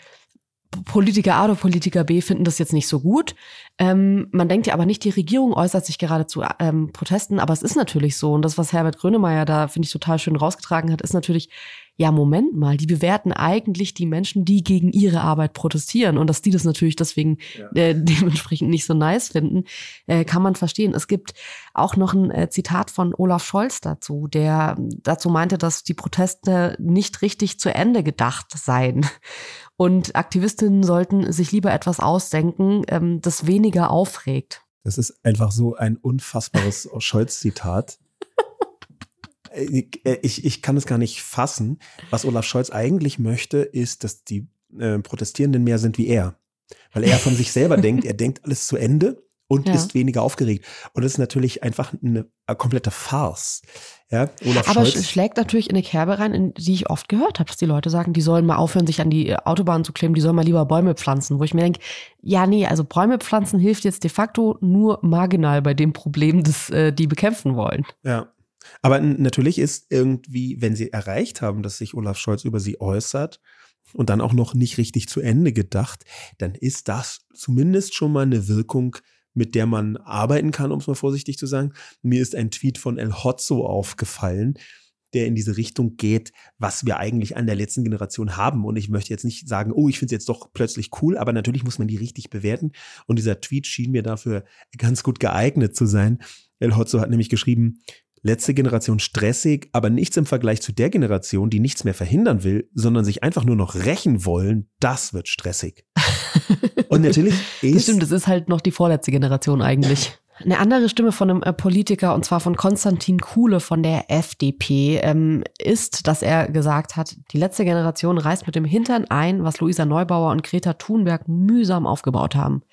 Politiker A oder Politiker B finden das jetzt nicht so gut. Ähm, man denkt ja aber nicht, die Regierung äußert sich gerade zu ähm, Protesten, aber es ist natürlich so. Und das, was Herbert Grönemeyer da, finde ich, total schön rausgetragen hat, ist natürlich, ja, Moment mal, die bewerten eigentlich die Menschen, die gegen ihre Arbeit protestieren. Und dass die das natürlich deswegen ja. äh, dementsprechend nicht so nice finden, äh, kann man verstehen. Es gibt auch noch ein äh, Zitat von Olaf Scholz dazu, der dazu meinte, dass die Proteste nicht richtig zu Ende gedacht seien. Und Aktivistinnen sollten sich lieber etwas ausdenken, ähm, das weniger aufregt. Das ist einfach so ein unfassbares Scholz-Zitat. Ich, ich kann es gar nicht fassen. Was Olaf Scholz eigentlich möchte, ist, dass die äh, Protestierenden mehr sind wie er. Weil er von sich selber denkt, er denkt alles zu Ende und ja. ist weniger aufgeregt. Und das ist natürlich einfach eine, eine komplette Farce. Ja, Olaf Aber Scholz. schlägt natürlich in eine Kerbe rein, in die ich oft gehört habe, dass die Leute sagen, die sollen mal aufhören, sich an die äh, Autobahn zu kleben, die sollen mal lieber Bäume pflanzen. Wo ich mir denke, ja, nee, also Bäume pflanzen hilft jetzt de facto nur marginal bei dem Problem, das äh, die bekämpfen wollen. Ja. Aber natürlich ist irgendwie, wenn sie erreicht haben, dass sich Olaf Scholz über sie äußert, und dann auch noch nicht richtig zu Ende gedacht, dann ist das zumindest schon mal eine Wirkung, mit der man arbeiten kann, um es mal vorsichtig zu sagen. Mir ist ein Tweet von El Hotzo aufgefallen, der in diese Richtung geht, was wir eigentlich an der letzten Generation haben. Und ich möchte jetzt nicht sagen, oh, ich finde es jetzt doch plötzlich cool, aber natürlich muss man die richtig bewerten. Und dieser Tweet schien mir dafür ganz gut geeignet zu sein. El Hotzo hat nämlich geschrieben, letzte Generation stressig, aber nichts im Vergleich zu der Generation, die nichts mehr verhindern will, sondern sich einfach nur noch rächen wollen, das wird stressig. Und natürlich ist. Das stimmt, das ist halt noch die vorletzte Generation eigentlich. Eine andere Stimme von einem äh, Politiker, und zwar von Konstantin Kuhle von der FDP, ähm, ist, dass er gesagt hat, die letzte Generation reißt mit dem Hintern ein, was Luisa Neubauer und Greta Thunberg mühsam aufgebaut haben.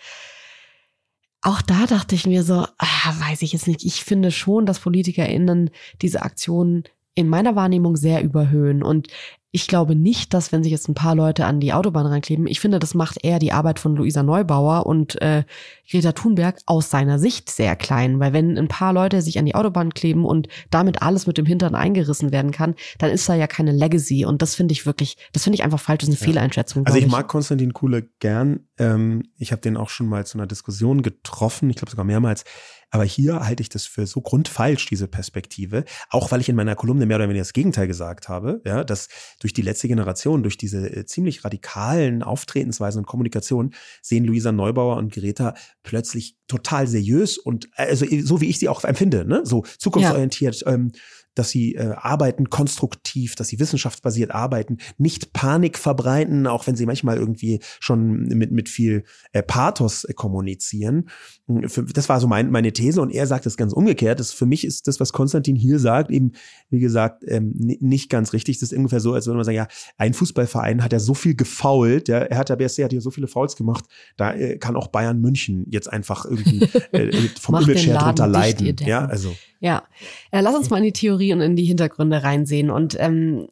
Auch da dachte ich mir so, ah, weiß ich jetzt nicht. Ich finde schon, dass PolitikerInnen diese Aktionen in meiner Wahrnehmung sehr überhöhen. Und ich glaube nicht, dass wenn sich jetzt ein paar Leute an die Autobahn reinkleben, ich finde, das macht eher die Arbeit von Luisa Neubauer und äh, Greta Thunberg aus seiner Sicht sehr klein. Weil wenn ein paar Leute sich an die Autobahn kleben und damit alles mit dem Hintern eingerissen werden kann, dann ist da ja keine Legacy. Und das finde ich wirklich, das finde ich einfach falsch, das ist eine ja. Fehleinschätzung. Also ich, ich, mag Konstantin Kuhle gern. Ähm, ich habe den auch schon mal zu einer Diskussion getroffen, ich glaube sogar mehrmals. Aber hier halte ich das für so grundfalsch, diese Perspektive. Auch weil ich in meiner Kolumne mehr oder weniger das Gegenteil gesagt habe, ja, dass durch die letzte Generation, durch diese äh, ziemlich radikalen Auftretensweisen und Kommunikation sehen Luisa Neubauer und Greta plötzlich total seriös und äh, also so wie ich sie auch empfinde, ne? so zukunftsorientiert, ja. ähm, dass sie äh, arbeiten konstruktiv, dass sie wissenschaftsbasiert arbeiten, nicht Panik verbreiten, auch wenn sie manchmal irgendwie schon mit, mit viel äh, Pathos äh, kommunizieren. Hm, das war so mein, meine These und er sagt es ganz umgekehrt. Das, für mich ist das, was Konstantin hier sagt, eben, wie gesagt, ähm, nicht ganz richtig. Das ist ungefähr so, als würde man sagen, ja, ein Fußballverein hat ja so viel gefault, ja, er hat ja BSC hat ja so viele Fouls gemacht, da äh, kann auch Bayern München jetzt einfach irgendwie äh, vom her drunter leiden. Ja, also. Ja, lass uns mal in die Theorie und in die Hintergründe reinsehen. Und ähm,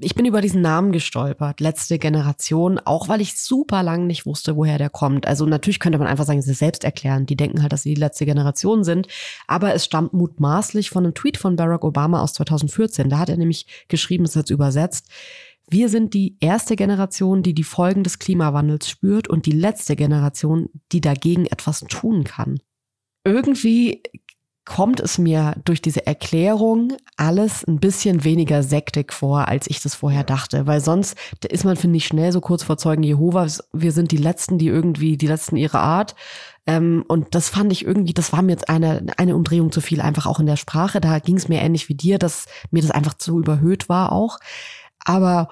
ich bin über diesen Namen gestolpert, letzte Generation, auch weil ich super lang nicht wusste, woher der kommt. Also natürlich könnte man einfach sagen, ist selbst erklären. Die denken halt, dass sie die letzte Generation sind. Aber es stammt mutmaßlich von einem Tweet von Barack Obama aus 2014. Da hat er nämlich geschrieben, es jetzt übersetzt. Wir sind die erste Generation, die die Folgen des Klimawandels spürt und die letzte Generation, die dagegen etwas tun kann. Irgendwie kommt es mir durch diese Erklärung alles ein bisschen weniger sektig vor, als ich das vorher dachte. Weil sonst ist man, finde ich, schnell so kurz vor Zeugen Jehovas. Wir sind die Letzten, die irgendwie, die Letzten ihrer Art. Ähm, und das fand ich irgendwie, das war mir jetzt eine, eine Umdrehung zu viel, einfach auch in der Sprache. Da ging es mir ähnlich wie dir, dass mir das einfach zu überhöht war auch. Aber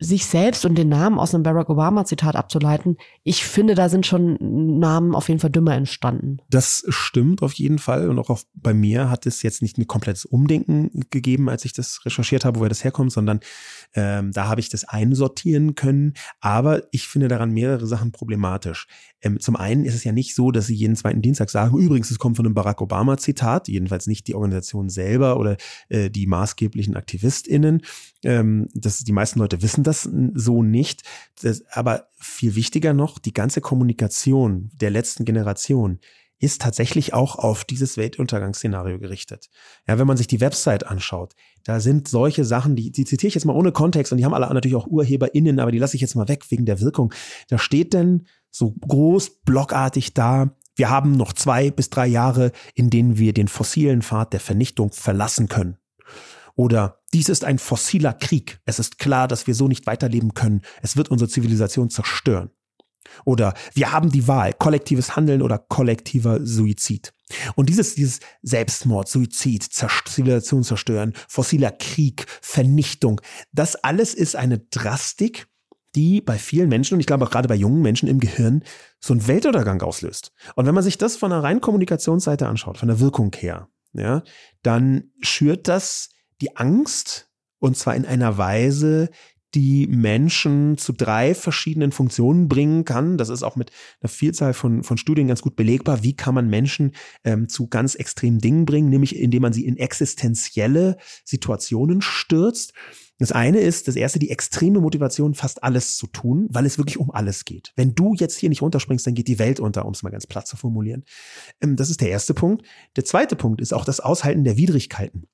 sich selbst und den Namen aus einem Barack Obama-Zitat abzuleiten, ich finde, da sind schon Namen auf jeden Fall dümmer entstanden. Das stimmt auf jeden Fall. Und auch auf, bei mir hat es jetzt nicht ein komplettes Umdenken gegeben, als ich das recherchiert habe, woher das herkommt, sondern ähm, da habe ich das einsortieren können. Aber ich finde daran mehrere Sachen problematisch. Ähm, zum einen ist es ja nicht so, dass sie jeden zweiten Dienstag sagen, übrigens, es kommt von einem Barack Obama-Zitat, jedenfalls nicht die Organisation selber oder äh, die maßgeblichen AktivistInnen. Ähm, das, die meisten Leute wissen das so nicht. Das, aber viel wichtiger noch, die ganze Kommunikation der letzten Generation ist tatsächlich auch auf dieses Weltuntergangsszenario gerichtet. Ja, wenn man sich die Website anschaut, da sind solche Sachen, die, die zitiere ich jetzt mal ohne Kontext und die haben alle natürlich auch UrheberInnen, aber die lasse ich jetzt mal weg wegen der Wirkung. Da steht denn so groß, blockartig da, wir haben noch zwei bis drei Jahre, in denen wir den fossilen Pfad der Vernichtung verlassen können. Oder dies ist ein fossiler Krieg. Es ist klar, dass wir so nicht weiterleben können. Es wird unsere Zivilisation zerstören. Oder wir haben die Wahl, kollektives Handeln oder kollektiver Suizid. Und dieses, dieses Selbstmord, Suizid, Zivilisation zerstören, fossiler Krieg, Vernichtung, das alles ist eine Drastik, die bei vielen Menschen und ich glaube auch gerade bei jungen Menschen im Gehirn so einen Weltuntergang auslöst. Und wenn man sich das von der reinen Kommunikationsseite anschaut, von der Wirkung her, ja, dann schürt das die Angst und zwar in einer Weise, die Menschen zu drei verschiedenen Funktionen bringen kann. Das ist auch mit einer Vielzahl von, von Studien ganz gut belegbar. Wie kann man Menschen ähm, zu ganz extremen Dingen bringen, nämlich indem man sie in existenzielle Situationen stürzt. Das eine ist, das erste, die extreme Motivation, fast alles zu tun, weil es wirklich um alles geht. Wenn du jetzt hier nicht runterspringst, dann geht die Welt unter, um es mal ganz platt zu formulieren. Ähm, das ist der erste Punkt. Der zweite Punkt ist auch das Aushalten der Widrigkeiten.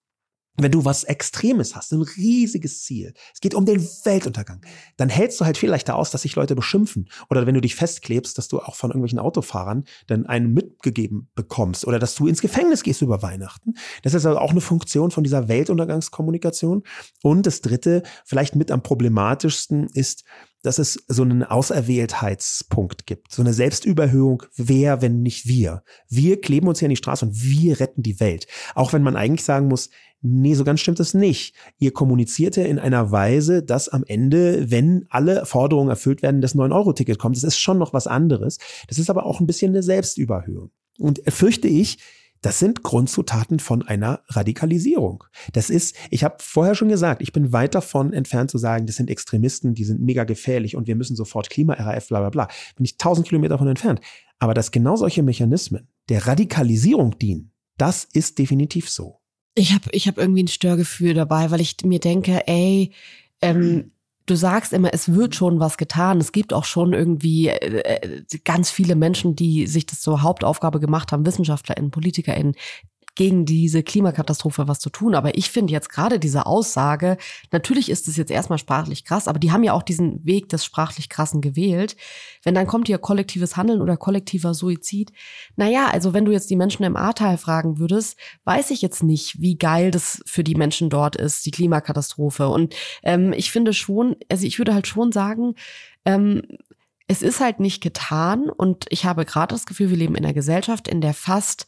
Wenn du was Extremes hast, ein riesiges Ziel, es geht um den Weltuntergang, dann hältst du halt viel leichter aus, dass sich Leute beschimpfen. Oder wenn du dich festklebst, dass du auch von irgendwelchen Autofahrern dann einen mitgegeben bekommst. Oder dass du ins Gefängnis gehst über Weihnachten. Das ist also auch eine Funktion von dieser Weltuntergangskommunikation. Und das dritte, vielleicht mit am problematischsten, ist, dass es so einen Auserwähltheitspunkt gibt, so eine Selbstüberhöhung, wer, wenn nicht wir. Wir kleben uns hier an die Straße und wir retten die Welt. Auch wenn man eigentlich sagen muss, nee, so ganz stimmt es nicht. Ihr kommuniziert ja in einer Weise, dass am Ende, wenn alle Forderungen erfüllt werden, das 9-Euro-Ticket kommt. Das ist schon noch was anderes. Das ist aber auch ein bisschen eine Selbstüberhöhung. Und fürchte ich, das sind Grundzutaten von einer Radikalisierung. Das ist, ich habe vorher schon gesagt, ich bin weit davon entfernt zu sagen, das sind Extremisten, die sind mega gefährlich und wir müssen sofort Klima-RAF, bla bla bla. Bin ich tausend Kilometer davon entfernt. Aber dass genau solche Mechanismen der Radikalisierung dienen, das ist definitiv so. Ich habe ich hab irgendwie ein Störgefühl dabei, weil ich mir denke, ey, ähm, du sagst immer, es wird schon was getan. Es gibt auch schon irgendwie äh, äh ganz viele Menschen, die sich das zur Hauptaufgabe gemacht haben, WissenschaftlerInnen, PolitikerInnen, gegen diese Klimakatastrophe was zu tun. Aber ich finde jetzt gerade diese Aussage, natürlich ist es jetzt erstmal sprachlich krass, aber die haben ja auch diesen Weg des sprachlich krassen gewählt. Wenn dann kommt hier kollektives Handeln oder kollektiver Suizid. Naja, also wenn du jetzt die Menschen im Ahrtal fragen würdest, weiß ich jetzt nicht, wie geil das für die Menschen dort ist, die Klimakatastrophe. Und ähm, ich finde schon, also ich würde halt schon sagen, ähm, es ist halt nicht getan und ich habe gerade das Gefühl, wir leben in einer Gesellschaft, in der fast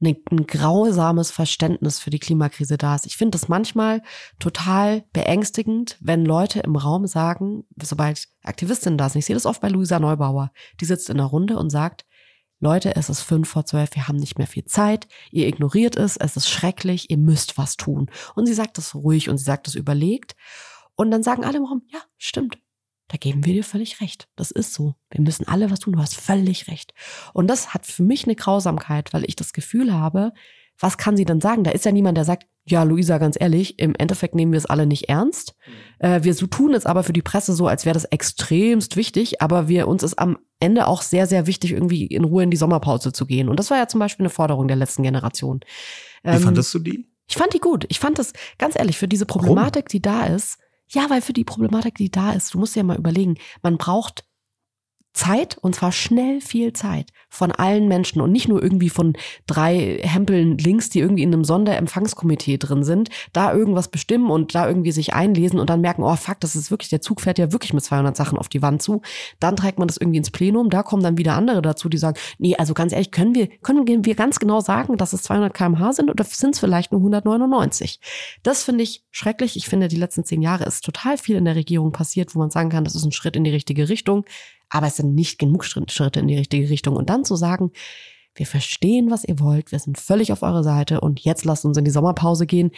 ein, ein grausames Verständnis für die Klimakrise da ist. Ich finde das manchmal total beängstigend, wenn Leute im Raum sagen, sobald Aktivistinnen da sind, ich sehe das oft bei Luisa Neubauer, die sitzt in einer Runde und sagt, Leute, es ist fünf vor zwölf, wir haben nicht mehr viel Zeit, ihr ignoriert es, es ist schrecklich, ihr müsst was tun. Und sie sagt das ruhig und sie sagt das überlegt. Und dann sagen alle im Raum, ja, stimmt, da geben wir dir völlig recht. Das ist so. Wir müssen alle was tun. Du hast völlig recht. Und das hat für mich eine Grausamkeit, weil ich das Gefühl habe, was kann sie denn sagen? Da ist ja niemand, der sagt, ja, Luisa, ganz ehrlich, im Endeffekt nehmen wir es alle nicht ernst. Mhm. Äh, wir so tun es aber für die Presse so, als wäre das extremst wichtig, aber wir uns ist am Ende auch sehr, sehr wichtig, irgendwie in Ruhe in die Sommerpause zu gehen. Und das war ja zum Beispiel eine Forderung der letzten Generation. Wie ähm, fandest du die? Ich fand die gut. Ich fand das, ganz ehrlich, für diese Problematik, Warum? die da ist, ja, weil für die Problematik, die da ist, du musst ja mal überlegen, man braucht Zeit, und zwar schnell viel Zeit von allen Menschen und nicht nur irgendwie von drei Hempeln links, die irgendwie in einem Sonderempfangskomitee drin sind, da irgendwas bestimmen und da irgendwie sich einlesen und dann merken, oh fuck, das ist wirklich, der Zug fährt ja wirklich mit 200 Sachen auf die Wand zu. Dann trägt man das irgendwie ins Plenum, da kommen dann wieder andere dazu, die sagen, nee, also ganz ehrlich, können wir, können wir ganz genau sagen, dass es 200 kmh sind oder sind es vielleicht nur 199? Das finde ich schrecklich. Ich finde, die letzten zehn Jahre ist total viel in der Regierung passiert, wo man sagen kann, das ist ein Schritt in die richtige Richtung aber es sind nicht genug Schritte in die richtige Richtung. Und dann zu sagen, wir verstehen, was ihr wollt, wir sind völlig auf eurer Seite und jetzt lasst uns in die Sommerpause gehen.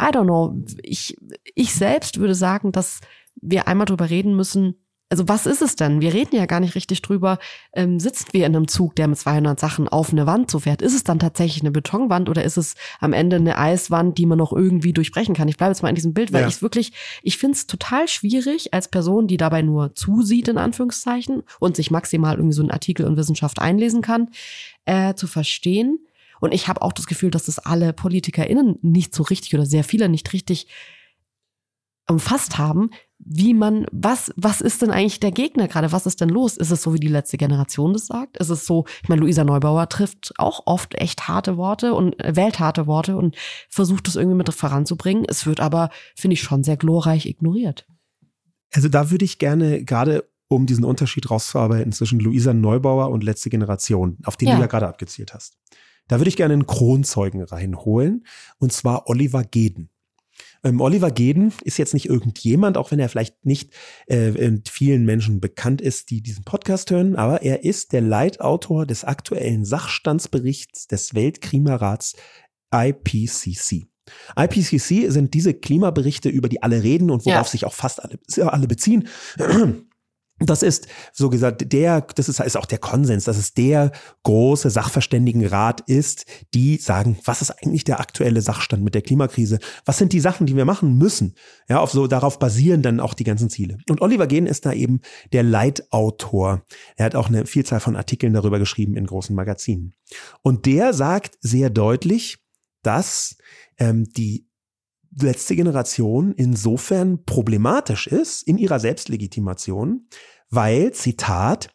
I don't know. Ich, ich selbst würde sagen, dass wir einmal drüber reden müssen, also was ist es denn? Wir reden ja gar nicht richtig drüber. Ähm, sitzen wir in einem Zug, der mit 200 Sachen auf eine Wand so fährt? Ist es dann tatsächlich eine Betonwand oder ist es am Ende eine Eiswand, die man noch irgendwie durchbrechen kann? Ich bleibe jetzt mal in diesem Bild, weil ja. ich wirklich, ich finde es total schwierig als Person, die dabei nur zusieht, in Anführungszeichen, und sich maximal irgendwie so einen Artikel in Wissenschaft einlesen kann, äh, zu verstehen. Und ich habe auch das Gefühl, dass das alle PolitikerInnen nicht so richtig oder sehr viele nicht richtig umfasst haben, wie man, was, was ist denn eigentlich der Gegner gerade? Was ist denn los? Ist es so, wie die letzte Generation das sagt? Ist es so, ich meine, Luisa Neubauer trifft auch oft echt harte Worte und äh, wählt harte Worte und versucht es irgendwie mit voranzubringen. Es wird aber, finde ich, schon sehr glorreich ignoriert. Also da würde ich gerne gerade um diesen Unterschied rauszuarbeiten zwischen Luisa Neubauer und letzte Generation, auf den ja. du ja gerade abgezielt hast. Da würde ich gerne einen Kronzeugen reinholen, und zwar Oliver Geden. Ähm, Oliver Geden ist jetzt nicht irgendjemand, auch wenn er vielleicht nicht äh, vielen Menschen bekannt ist, die diesen Podcast hören, aber er ist der Leitautor des aktuellen Sachstandsberichts des Weltklimarats IPCC. IPCC sind diese Klimaberichte, über die alle reden und worauf ja. sich auch fast alle, alle beziehen. Das ist, so gesagt, der, das ist, ist auch der Konsens, dass es der große Sachverständigenrat ist, die sagen, was ist eigentlich der aktuelle Sachstand mit der Klimakrise? Was sind die Sachen, die wir machen müssen? Ja, auf so, darauf basieren dann auch die ganzen Ziele. Und Oliver Gehn ist da eben der Leitautor. Er hat auch eine Vielzahl von Artikeln darüber geschrieben in großen Magazinen. Und der sagt sehr deutlich, dass ähm, die letzte Generation insofern problematisch ist in ihrer Selbstlegitimation, weil, Zitat,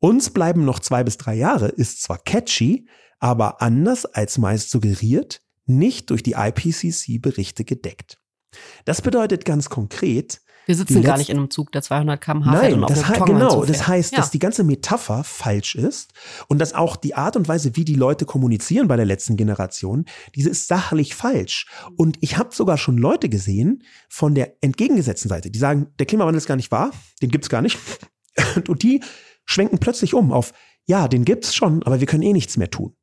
uns bleiben noch zwei bis drei Jahre, ist zwar catchy, aber anders als meist suggeriert, nicht durch die IPCC-Berichte gedeckt. Das bedeutet ganz konkret, wir sitzen gar nicht in einem Zug, der 200 km/h fährt Nein, und auf das Betonwand genau, das heißt, ja. dass die ganze Metapher falsch ist und dass auch die Art und Weise, wie die Leute kommunizieren bei der letzten Generation, diese ist sachlich falsch. Und ich habe sogar schon Leute gesehen von der entgegengesetzten Seite, die sagen, der Klimawandel ist gar nicht wahr, den gibt's gar nicht. Und die schwenken plötzlich um auf, ja, den gibt's schon, aber wir können eh nichts mehr tun.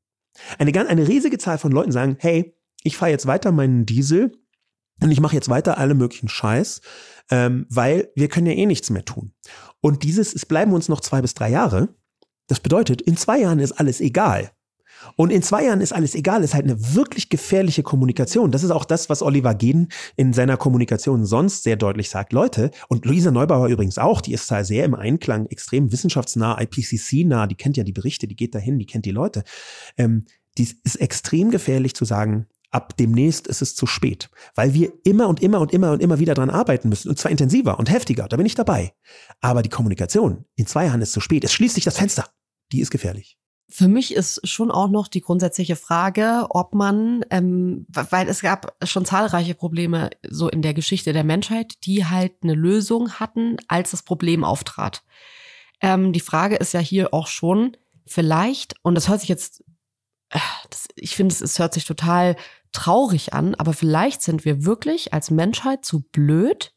Eine, eine riesige Zahl von Leuten sagen, hey, ich fahre jetzt weiter meinen Diesel und ich mache jetzt weiter alle möglichen Scheiß, ähm, weil wir können ja eh nichts mehr tun. Und dieses, es bleiben uns noch zwei bis drei Jahre. Das bedeutet, in zwei Jahren ist alles egal. Und in zwei Jahren ist alles egal, ist halt eine wirklich gefährliche Kommunikation. Das ist auch das, was Oliver Gehn in seiner Kommunikation sonst sehr deutlich sagt. Leute, und Luisa Neubauer übrigens auch, die ist da sehr im Einklang, extrem wissenschaftsnah, IPCC-nah, die kennt ja die Berichte, die geht dahin, die kennt die Leute. Ähm, die ist extrem gefährlich zu sagen, ab demnächst ist es zu spät, weil wir immer und immer und immer und immer wieder dran arbeiten müssen und zwar intensiver und heftiger, da bin ich dabei. Aber die Kommunikation in zwei Jahren ist zu spät, es schließt sich das Fenster, die ist gefährlich. Für mich ist schon auch noch die grundsätzliche Frage, ob man, ähm, weil es gab schon zahlreiche Probleme so in der Geschichte der Menschheit, die halt eine Lösung hatten, als das Problem auftrat. Ähm, die Frage ist ja hier auch schon, vielleicht, und das hört sich jetzt, äh, das, ich finde, es, es hört sich total traurig an, aber vielleicht sind wir wirklich als Menschheit zu blöd,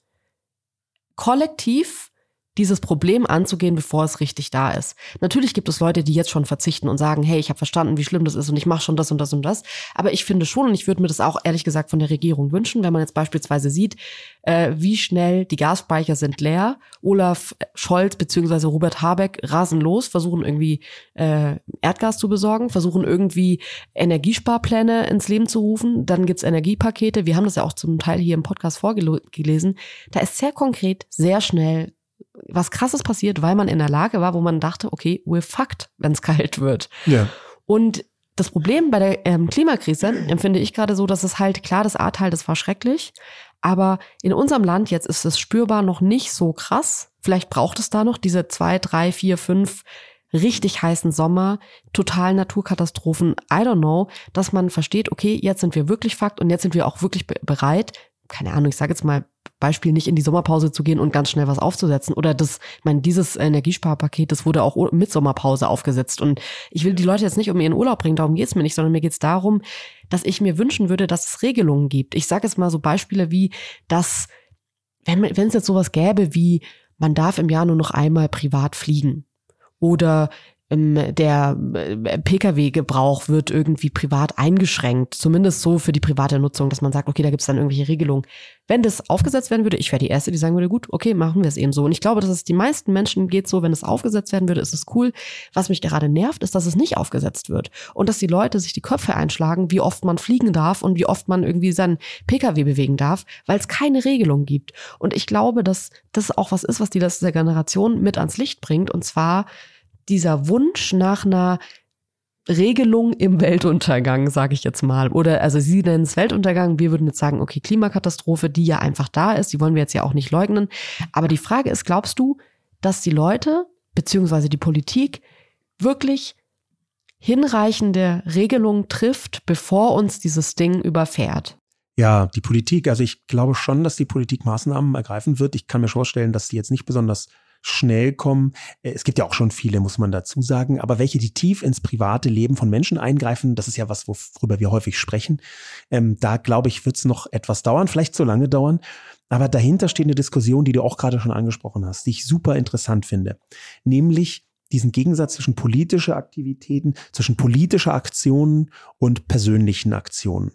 kollektiv dieses Problem anzugehen, bevor es richtig da ist. Natürlich gibt es Leute, die jetzt schon verzichten und sagen, hey, ich habe verstanden, wie schlimm das ist und ich mache schon das und das und das. Aber ich finde schon, und ich würde mir das auch ehrlich gesagt von der Regierung wünschen, wenn man jetzt beispielsweise sieht, äh, wie schnell die Gasspeicher sind leer. Olaf Scholz beziehungsweise Robert Habeck rasen los, versuchen irgendwie äh, Erdgas zu besorgen, versuchen irgendwie Energiesparpläne ins Leben zu rufen. Dann gibt's Energiepakete. Wir haben das ja auch zum Teil hier im Podcast vorgelesen. Da ist sehr konkret, sehr schnell was krasses passiert, weil man in der Lage war, wo man dachte, okay, we're fucked, wenn es kalt wird. Ja. Und das Problem bei der ähm, Klimakrise empfinde ich gerade so, dass es halt, klar, das Ahrtal, das war schrecklich, aber in unserem Land jetzt ist es spürbar noch nicht so krass. Vielleicht braucht es da noch diese zwei, drei, vier, fünf richtig heißen Sommer, total Naturkatastrophen, I don't know, dass man versteht, okay, jetzt sind wir wirklich Fakt und jetzt sind wir auch wirklich be bereit, keine Ahnung, ich sage jetzt mal Beispiel nicht in die Sommerpause zu gehen und ganz schnell was aufzusetzen oder das, ich meine, dieses Energiesparpaket, das wurde auch mit Sommerpause aufgesetzt und ich will die Leute jetzt nicht um ihren Urlaub bringen, darum geht's mir nicht, sondern mir geht's darum, dass ich mir wünschen würde, dass es Regelungen gibt. Ich sage jetzt mal so Beispiele wie, dass wenn es jetzt sowas gäbe wie, man darf im Jahr nur noch einmal privat fliegen oder der äh, Pkw-Gebrauch wird irgendwie privat eingeschränkt, zumindest so für die private Nutzung, dass man sagt, okay, da gibt's dann irgendwelche Regelungen. Wenn das aufgesetzt werden würde, ich wäre die Erste, die sagen würde, gut, okay, machen wir es eben so. Und ich glaube, dass es die meisten Menschen geht so, wenn es aufgesetzt werden würde, ist es cool. Was mich gerade nervt, ist, dass es nicht aufgesetzt wird und dass die Leute sich die Köpfe einschlagen, wie oft man fliegen darf und wie oft man irgendwie seinen Pkw bewegen darf, weil es keine Regelung gibt. Und ich glaube, dass das auch was ist, was die letzte Generation mit ans Licht bringt, und zwar dieser Wunsch nach einer Regelung im Weltuntergang, sage ich jetzt mal. Oder also Sie nennen es Weltuntergang, wir würden jetzt sagen, okay, Klimakatastrophe, die ja einfach da ist, die wollen wir jetzt ja auch nicht leugnen. Aber die Frage ist, glaubst du, dass die Leute beziehungsweise die Politik wirklich hinreichende Regelungen trifft, bevor uns dieses Ding überfährt? Ja, die Politik, also ich glaube schon, dass die Politik Maßnahmen ergreifen wird. Ich kann mir vorstellen, dass die jetzt nicht besonders schnell kommen. Äh, Es gibt ja auch schon viele, muss man dazu sagen, aber welche, die tief ins private Leben von Menschen eingreifen, das ist ja was, worüber wir häufig sprechen. Ähm, da glaube ich, wird es noch etwas dauern, vielleicht so lange dauern. Aber dahinter steht eine Diskussion, die du auch gerade schon angesprochen hast, die ich super interessant finde. Nämlich diesen Gegensatz zwischen politischer Aktivitäten, zwischen politischer Aktionen und persönlichen Aktionen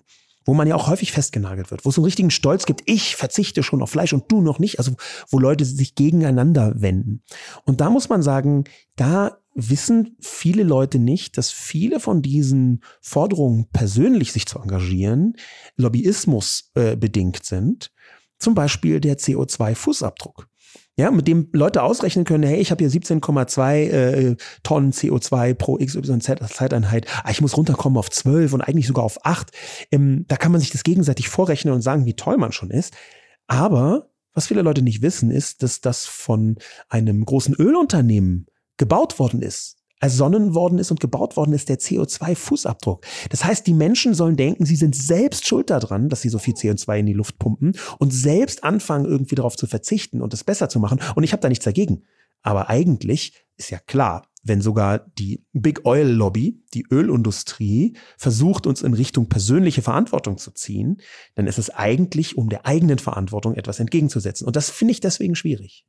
wo man ja auch häufig festgenagelt wird, wo es einen richtigen Stolz gibt, ich verzichte schon auf Fleisch und du noch nicht, also wo Leute sich gegeneinander wenden. Und da muss man sagen, da wissen viele Leute nicht, dass viele von diesen Forderungen, persönlich sich zu engagieren, Lobbyismus äh, bedingt sind. Zum Beispiel der CO2-Fußabdruck. Ja, mit dem Leute ausrechnen können, hey, ich habe hier 17,2 äh, Tonnen CO2 pro XYZ Zeiteinheit, ah, ich muss runterkommen auf 12 und eigentlich sogar auf 8. Ähm, da kann man sich das gegenseitig vorrechnen und sagen, wie toll man schon ist. Aber was viele Leute nicht wissen, ist, dass das von einem großen Ölunternehmen gebaut worden ist ersonnen worden ist und gebaut worden ist, der CO2-Fußabdruck. Das heißt, die Menschen sollen denken, sie sind selbst schuld daran, dass sie so viel CO2 in die Luft pumpen und selbst anfangen, irgendwie darauf zu verzichten und es besser zu machen. Und ich habe da nichts dagegen. Aber eigentlich ist ja klar, wenn sogar die Big Oil Lobby, die Ölindustrie, versucht, uns in Richtung persönliche Verantwortung zu ziehen, dann ist es eigentlich, um der eigenen Verantwortung etwas entgegenzusetzen. Und das finde ich deswegen schwierig.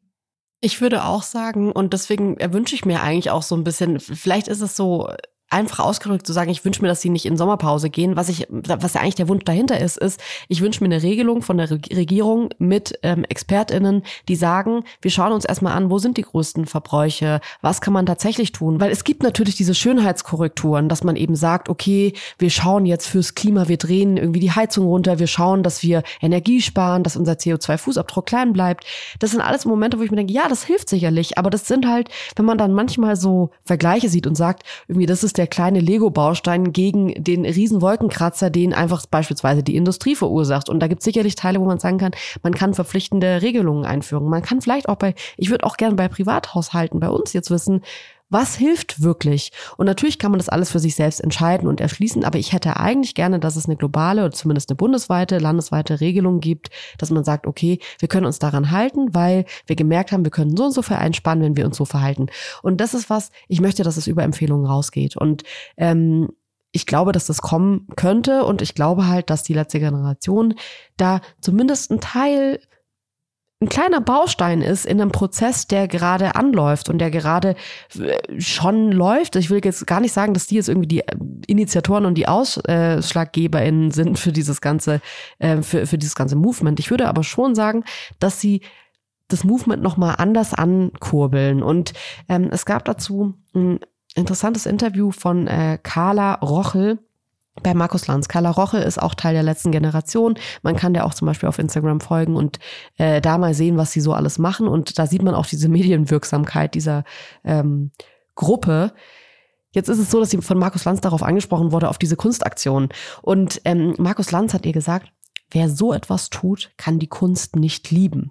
Ich würde auch sagen, und deswegen wünsche ich mir eigentlich auch so ein bisschen, vielleicht ist es so einfach ausgedrückt zu sagen, ich wünsche mir, dass sie nicht in Sommerpause gehen. Was ich, was ja eigentlich der Wunsch dahinter ist, ist, ich wünsche mir eine Regelung von der Regierung mit ähm, ExpertInnen, die sagen, wir schauen uns erstmal an, wo sind die größten Verbräuche, was kann man tatsächlich tun? Weil es gibt natürlich diese Schönheitskorrekturen, dass man eben sagt, okay, wir schauen jetzt fürs Klima, wir drehen irgendwie die Heizung runter, wir schauen, dass wir Energie sparen, dass unser CO2-Fußabdruck klein bleibt. Das sind alles Momente, wo ich mir denke, ja, das hilft sicherlich, aber das sind halt, wenn man dann manchmal so Vergleiche sieht und sagt, irgendwie, das ist der kleine Lego-Baustein gegen den riesen Wolkenkratzer, den einfach beispielsweise die Industrie verursacht. Und da gibt es sicherlich Teile, wo man sagen kann, man kann verpflichtende Regelungen einführen. Man kann vielleicht auch bei, ich würde auch gerne bei Privathaushalten bei uns jetzt wissen, was hilft wirklich? Und natürlich kann man das alles für sich selbst entscheiden und erschließen, aber ich hätte eigentlich gerne, dass es eine globale oder zumindest eine bundesweite, landesweite Regelung gibt, dass man sagt, okay, wir können uns daran halten, weil wir gemerkt haben, wir können so und so viel einsparen, wenn wir uns so verhalten. Und das ist was, ich möchte, dass es über Empfehlungen rausgeht. Und ähm, ich glaube, dass das kommen könnte und ich glaube halt, dass die letzte Generation da zumindest ein Teil ein kleiner Baustein ist in einem Prozess, der gerade anläuft und der gerade äh, schon läuft. Ich will jetzt gar nicht sagen, dass die jetzt irgendwie die äh, Initiatoren und die AusschlaggeberInnen sind für dieses ganze, äh, für, für dieses ganze Movement. Ich würde aber schon sagen, dass sie das Movement nochmal anders ankurbeln. Und ähm, es gab dazu ein interessantes Interview von äh, Carla Rochel, bei Markus Lanz. Carla Roche ist auch Teil der letzten Generation. Man kann der auch zum Beispiel auf Instagram folgen und äh, da mal sehen, was sie so alles machen. Und da sieht man auch diese Medienwirksamkeit dieser ähm, Gruppe. Jetzt ist es so, dass sie von Markus Lanz darauf angesprochen wurde, auf diese Kunstaktion. Und ähm, Markus Lanz hat ihr gesagt, Wer so etwas tut, kann die Kunst nicht lieben.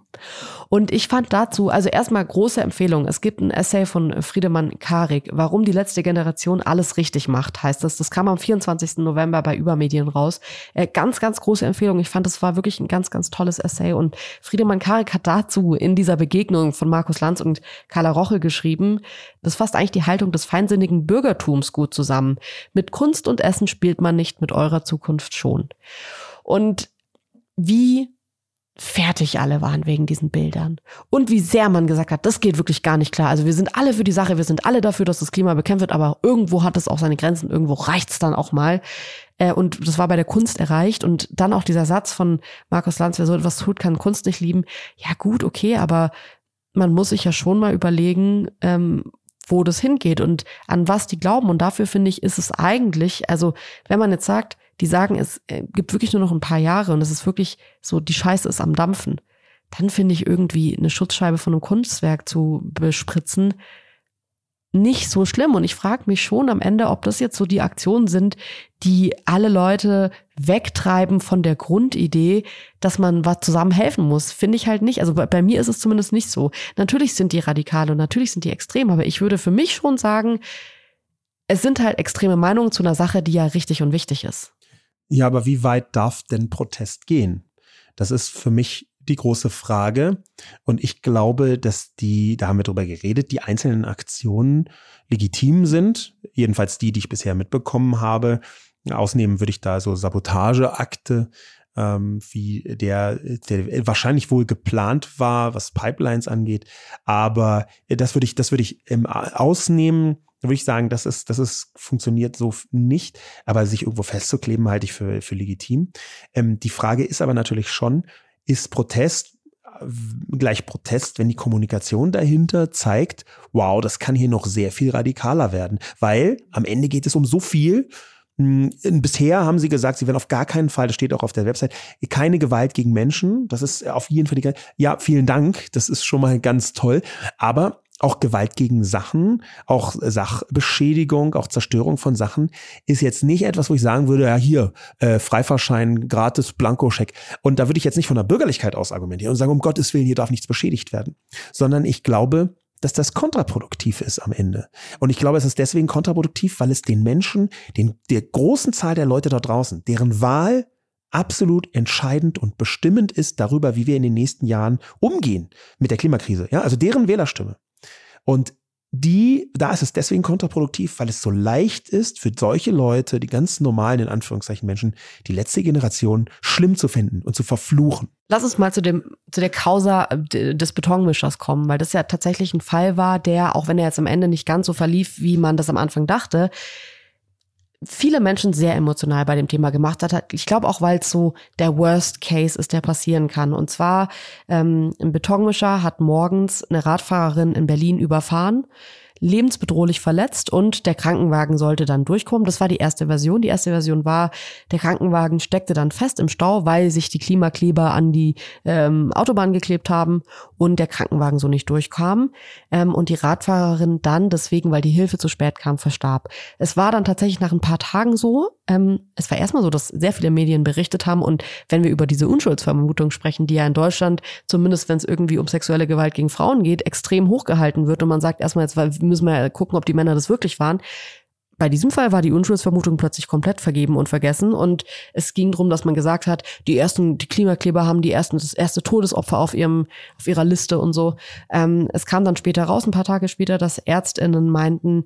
Und ich fand dazu, also erstmal große Empfehlung. Es gibt ein Essay von Friedemann Karik, warum die letzte Generation alles richtig macht, heißt das. Das kam am 24. November bei Übermedien raus. Äh, ganz, ganz große Empfehlung. Ich fand, das war wirklich ein ganz, ganz tolles Essay. Und Friedemann Karik hat dazu in dieser Begegnung von Markus Lanz und Carla Roche geschrieben, das fasst eigentlich die Haltung des feinsinnigen Bürgertums gut zusammen. Mit Kunst und Essen spielt man nicht, mit eurer Zukunft schon. Und wie fertig alle waren wegen diesen Bildern. Und wie sehr man gesagt hat, das geht wirklich gar nicht klar. Also wir sind alle für die Sache, wir sind alle dafür, dass das Klima bekämpft wird, aber irgendwo hat es auch seine Grenzen, irgendwo reicht's dann auch mal. Äh, und das war bei der Kunst erreicht. Und dann auch dieser Satz von Markus Lanz, wer so etwas tut, kann Kunst nicht lieben. Ja gut, okay, aber man muss sich ja schon mal überlegen, ähm, wo das hingeht und an was die glauben. Und dafür finde ich, ist es eigentlich, also wenn man jetzt sagt, die sagen, es äh, gibt wirklich nur noch ein paar Jahre und es ist wirklich so, die Scheiße ist am Dampfen, dann finde ich irgendwie eine Schutzscheibe von einem Kunstwerk zu bespritzen nicht so schlimm. Und ich frage mich schon am Ende, ob das jetzt so die Aktionen sind, die alle Leute wegtreiben von der Grundidee, dass man was zusammen helfen muss. Finde ich halt nicht. Also bei, bei, mir ist es zumindest nicht so. Natürlich sind die radikal und natürlich sind die extrem, aber ich würde für mich schon sagen, es sind halt extreme Meinungen zu einer Sache, die ja richtig und wichtig ist. Ja, aber wie weit darf denn Protest gehen? Das ist für mich die große Frage. Und ich glaube, dass die, da haben wir drüber geredet, die einzelnen Aktionen legitim sind. Jedenfalls die, die ich bisher mitbekommen habe. Ausnehmen würde ich da so Sabotageakte, ähm, wie der, der wahrscheinlich wohl geplant war, was Pipelines angeht. Aber das würde ich, das würde ich ähm, ausnehmen da würde ich sagen, das ist, das ist, funktioniert so nicht, aber sich irgendwo festzukleben, halte ich für, für legitim. Ähm, die Frage ist aber natürlich schon, ist Protest äh, gleich Protest, wenn die Kommunikation dahinter zeigt, wow, das kann hier noch sehr viel radikaler werden, weil am Ende geht es um so viel, Hm, bisher haben sie gesagt, sie werden auf gar keinen Fall, das steht auch auf der Website, keine Gewalt gegen Menschen. Das ist auf jeden Fall die, ja, vielen Dank. Das ist schon mal ganz toll. Aber auch Gewalt gegen Sachen, auch Sachbeschädigung, auch Zerstörung von Sachen ist jetzt nicht etwas, wo ich sagen würde, ja hier, äh, Freifahrschein, gratis Blankoscheck. Und da würde ich jetzt nicht von der Bürgerlichkeit aus argumentieren und sagen, um Gottes Willen, hier darf nichts beschädigt werden. Sondern ich glaube, dass das kontraproduktiv ist am Ende. Und ich glaube, es ist deswegen kontraproduktiv, weil es den Menschen, den, der großen Zahl der Leute da draußen, deren Wahl absolut entscheidend und bestimmend ist darüber, wie wir in den nächsten Jahren umgehen mit der Klimakrise. Ja, also deren Wählerstimme. Und die, da ist es deswegen kontraproduktiv, weil es so leicht ist für solche Leute, die ganz normalen, in Anführungszeichen Menschen, die letzte Generation schlimm zu finden und zu verfluchen. Lass uns mal zu dem, zu der Causa äh, des Betonmischers kommen, weil das ja tatsächlich ein Fall war, der, auch wenn er jetzt am Ende nicht ganz so verlief, wie man das am Anfang dachte, viele Menschen sehr emotional bei dem Thema gemacht hat. Ich glaube auch, weil es so der Worst Case ist, der passieren kann. Und zwar ähm, ein Betonmischer hat morgens eine Radfahrerin in Berlin überfahren lebensbedrohlich verletzt und der Krankenwagen sollte dann durchkommen. Das war die erste Version. Die erste Version war, der Krankenwagen steckte dann fest im Stau, weil sich die Klimakleber an die ähm, Autobahn geklebt haben und der Krankenwagen so nicht durchkam. Ähm, und die Radfahrerin dann deswegen, weil die Hilfe zu spät kam, verstarb. Es war dann tatsächlich nach ein paar Tagen so. Ähm, es war erstmal so, dass sehr viele Medien berichtet haben und wenn wir über diese Unschuldsvermutung sprechen, die ja in Deutschland, zumindest wenn es irgendwie um sexuelle Gewalt gegen Frauen geht, extrem hochgehalten wird und man sagt erstmal jetzt, müssen wir gucken, ob die Männer das wirklich waren. Bei diesem Fall war die Unschuldsvermutung plötzlich komplett vergeben und vergessen und es ging darum, dass man gesagt hat, die ersten, die Klimakleber haben die ersten, das erste Todesopfer auf ihrem, auf ihrer Liste und so. Ähm, es kam dann später raus, ein paar Tage später, dass ÄrztInnen meinten,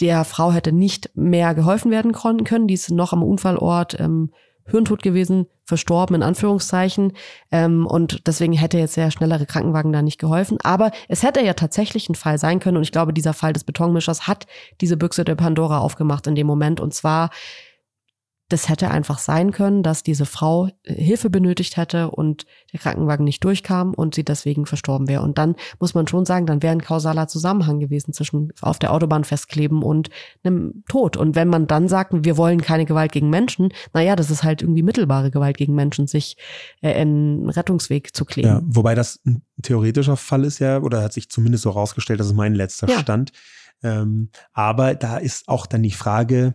der Frau hätte nicht mehr geholfen werden können. Die ist noch am Unfallort ähm, hirntot gewesen, verstorben in Anführungszeichen. Ähm, und deswegen hätte jetzt der schnellere Krankenwagen da nicht geholfen. Aber es hätte ja tatsächlich ein Fall sein können. Und ich glaube, dieser Fall des Betonmischers hat diese Büchse der Pandora aufgemacht in dem Moment. Und zwar das hätte einfach sein können, dass diese Frau äh, Hilfe benötigt hätte und der Krankenwagen nicht durchkam und sie deswegen verstorben wäre. Und dann muss man schon sagen, dann wäre ein kausaler Zusammenhang gewesen zwischen auf der Autobahn festkleben und einem Tod. Und wenn man dann sagt, wir wollen keine Gewalt gegen Menschen, naja, das ist halt irgendwie mittelbare Gewalt gegen Menschen, sich äh, in Rettungsweg zu kleben. Ja, wobei das ein theoretischer Fall ist ja, oder hat sich zumindest so rausgestellt, das ist mein letzter ja. Stand. Ähm, aber da ist auch dann die Frage,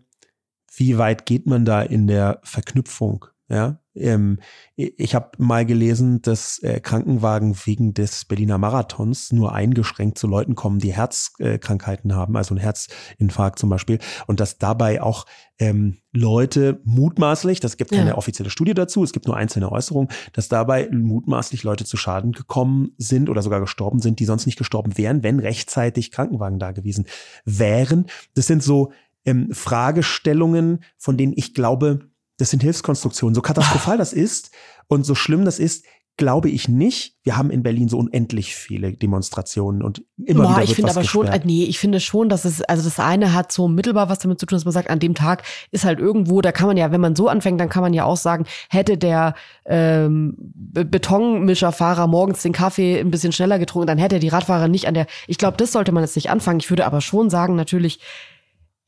wie weit geht man da in der Verknüpfung? Ja, ähm, ich habe mal gelesen, dass äh, Krankenwagen wegen des Berliner Marathons nur eingeschränkt zu Leuten kommen, die Herzkrankheiten äh, haben, also ein Herzinfarkt zum Beispiel, und dass dabei auch ähm, Leute mutmaßlich, das gibt keine ja. offizielle Studie dazu, es gibt nur einzelne Äußerungen, dass dabei mutmaßlich Leute zu Schaden gekommen sind oder sogar gestorben sind, die sonst nicht gestorben wären, wenn rechtzeitig Krankenwagen da gewesen wären. Das sind so ähm, Fragestellungen, von denen ich glaube, das sind Hilfskonstruktionen. So katastrophal das ist und so schlimm das ist, glaube ich nicht. Wir haben in Berlin so unendlich viele Demonstrationen und immer Boah, wieder wird ich finde aber gesperrt. schon, nee, ich finde schon, dass es, also das eine hat so mittelbar was damit zu tun, dass man sagt, an dem Tag ist halt irgendwo, da kann man ja, wenn man so anfängt, dann kann man ja auch sagen, hätte der ähm, Betonmischerfahrer morgens den Kaffee ein bisschen schneller getrunken, dann hätte die Radfahrer nicht an der, ich glaube, das sollte man jetzt nicht anfangen. Ich würde aber schon sagen, natürlich,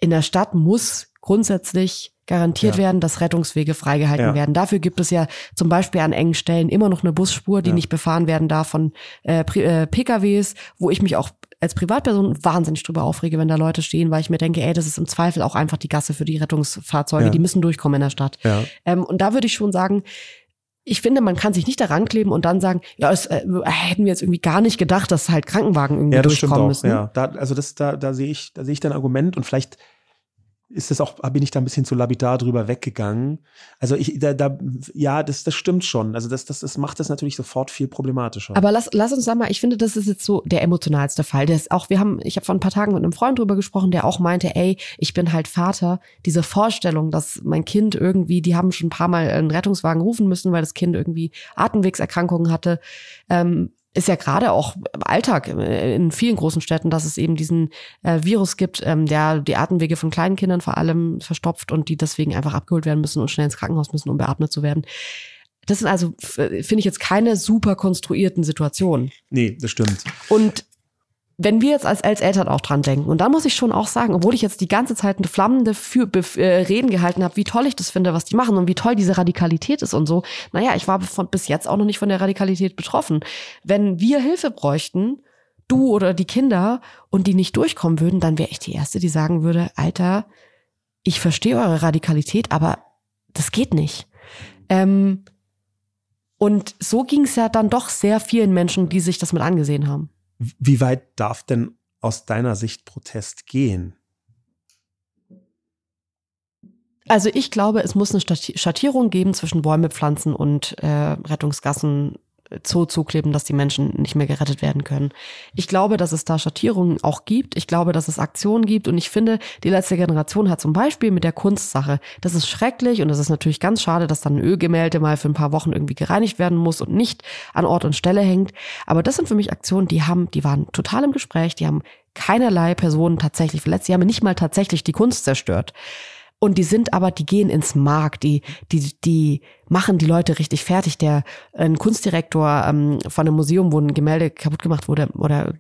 in der Stadt muss grundsätzlich garantiert ja. werden, dass Rettungswege freigehalten ja. werden. Dafür gibt es ja zum Beispiel an engen Stellen immer noch eine Busspur, die ja. nicht befahren werden darf von äh, äh PKWs, wo ich mich auch als Privatperson wahnsinnig drüber aufrege, wenn da Leute stehen, weil ich mir denke, ey, das ist im Zweifel auch einfach die Gasse für die Rettungsfahrzeuge, die müssen durchkommen in der Stadt. Ähm, und da würde ich schon sagen, ich finde, man kann sich nicht daran kleben und dann sagen, ja, es, äh, hätten wir jetzt irgendwie gar nicht gedacht, dass halt Krankenwagen irgendwie ja, das durchkommen stimmt auch, müssen. Ja, da, also das, da, da sehe ich, da sehe ich dein Argument und vielleicht ist das auch, bin ich da ein bisschen zu labidar drüber weggegangen. Also ich, da, da ja, das, das stimmt schon. Also das, das, das macht das natürlich sofort viel problematischer. Aber lass, lass uns sagen mal, ich finde, das ist jetzt so der emotionalste Fall. Der ist auch, wir haben, ich habe vor ein paar Tagen mit einem Freund drüber gesprochen, der auch meinte, ey, ich bin halt Vater. Diese Vorstellung, dass mein Kind irgendwie, die haben schon ein paar Mal einen Rettungswagen rufen müssen, weil das Kind irgendwie Atemwegserkrankungen hatte. Ähm, ist ja gerade auch im Alltag äh, in vielen großen Städten, dass es eben diesen äh, Virus gibt, ähm, der die Atemwege von kleinen Kindern vor allem verstopft und die deswegen einfach abgeholt werden müssen und schnell ins Krankenhaus müssen, um beatmet zu werden. Das sind also, finde ich jetzt keine super konstruierten Situationen. Nee, das stimmt. Und wenn wir jetzt als, Eltern auch dran denken, und da muss ich schon auch sagen, obwohl ich jetzt die ganze Zeit eine flammende für, äh, Reden gehalten habe, wie toll ich das finde, was die machen und wie toll diese Radikalität ist und so, naja, ich war von, bis jetzt auch noch nicht von der Radikalität betroffen. Wenn wir Hilfe bräuchten, du oder die Kinder, und die nicht durchkommen würden, dann wäre ich die Erste, die sagen würde, Alter, ich verstehe eure Radikalität, aber das geht nicht. Ähm, und so ging es ja dann doch sehr vielen Menschen, die sich das mit angesehen haben. Wie weit darf denn aus deiner Sicht Protest gehen? Also ich glaube, es muss eine Schattierung geben zwischen Bäume pflanzen und äh, Rettungsgassen Zoo zukleben, dass die Menschen nicht mehr gerettet werden können. Ich glaube, dass es da Schattierungen auch gibt. Ich glaube, dass es Aktionen gibt. Und ich finde, die letzte Generation hat zum Beispiel mit der Kunstsache, das ist schrecklich und es ist natürlich ganz schade, dass dann ein Ölgemälde mal für ein paar Wochen irgendwie gereinigt werden muss und nicht an Ort und Stelle hängt. Aber das sind für mich Aktionen, die haben, die waren total im Gespräch, die haben keinerlei Personen tatsächlich verletzt, die haben nicht mal tatsächlich die Kunst zerstört. Und die sind aber, die gehen ins Markt, die, die, die machen die Leute richtig fertig. Der ein Kunstdirektor ähm, von einem Museum, wo ein Gemälde kaputt gemacht wurde oder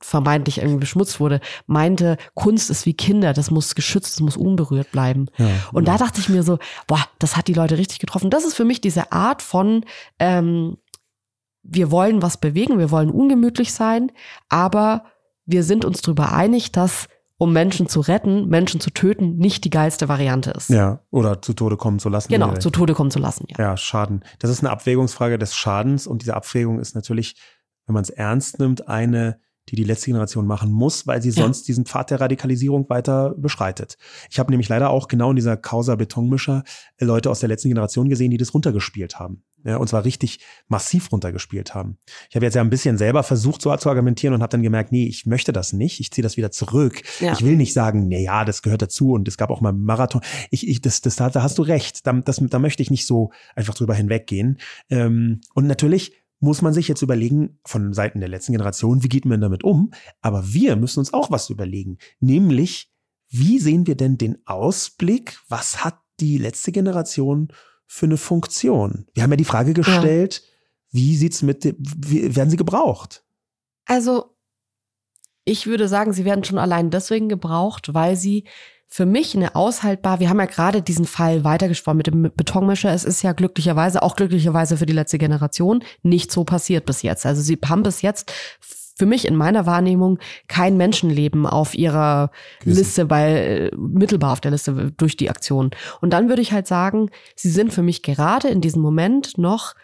vermeintlich irgendwie beschmutzt wurde, meinte, Kunst ist wie Kinder, das muss geschützt, das muss unberührt bleiben. Ja, und ja. da dachte ich mir so, boah, das hat die Leute richtig getroffen. Das ist für mich diese Art von ähm, wir wollen was bewegen, wir wollen ungemütlich sein, aber wir sind uns darüber einig, dass um Menschen zu retten, Menschen zu töten, nicht die geilste Variante ist. Ja, oder zu Tode kommen zu lassen. Genau, zu Tode kommen zu lassen, ja. Ja, Schaden. Das ist eine Abwägungsfrage des Schadens und diese Abwägung ist natürlich, wenn man es ernst nimmt, eine, die die letzte Generation machen muss, weil sie ja. sonst diesen Pfad der Radikalisierung weiter beschreitet. Ich habe nämlich leider auch genau in dieser Causa Betonmischer Leute aus der letzten Generation gesehen, die das runtergespielt haben ja, und zwar richtig massiv runtergespielt haben. Ich habe jetzt ja ein bisschen selber versucht, so zu argumentieren und habe dann gemerkt, nee, ich möchte das nicht. Ich ziehe das wieder zurück. Ja. Ich will nicht sagen, nee, ja, das gehört dazu und es gab auch mal Marathon. Ich, ich, das, das, da hast du recht. Da, das, da möchte ich nicht so einfach drüber hinweggehen. Ähm, und natürlich muss man sich jetzt überlegen, von Seiten der letzten Generation, wie geht man damit um? Aber wir müssen uns auch was überlegen. Nämlich, wie sehen wir denn den Ausblick? Was hat die letzte Generation für eine Funktion? Wir haben ja die Frage gestellt, ja. wie sieht's mit, wie, werden sie gebraucht? Also, ich würde sagen, sie werden schon allein deswegen gebraucht, weil sie für mich eine aushaltbar, wir haben ja gerade diesen Fall weitergesprochen mit dem Betonmischer. Es ist ja glücklicherweise, auch glücklicherweise für die letzte Generation, nicht so passiert bis jetzt. Also sie haben bis jetzt für mich in meiner Wahrnehmung kein Menschenleben auf ihrer Gewissen. Liste, weil äh, mittelbar auf der Liste durch die Aktion. Und dann würde ich halt sagen, sie sind für mich gerade in diesem Moment noch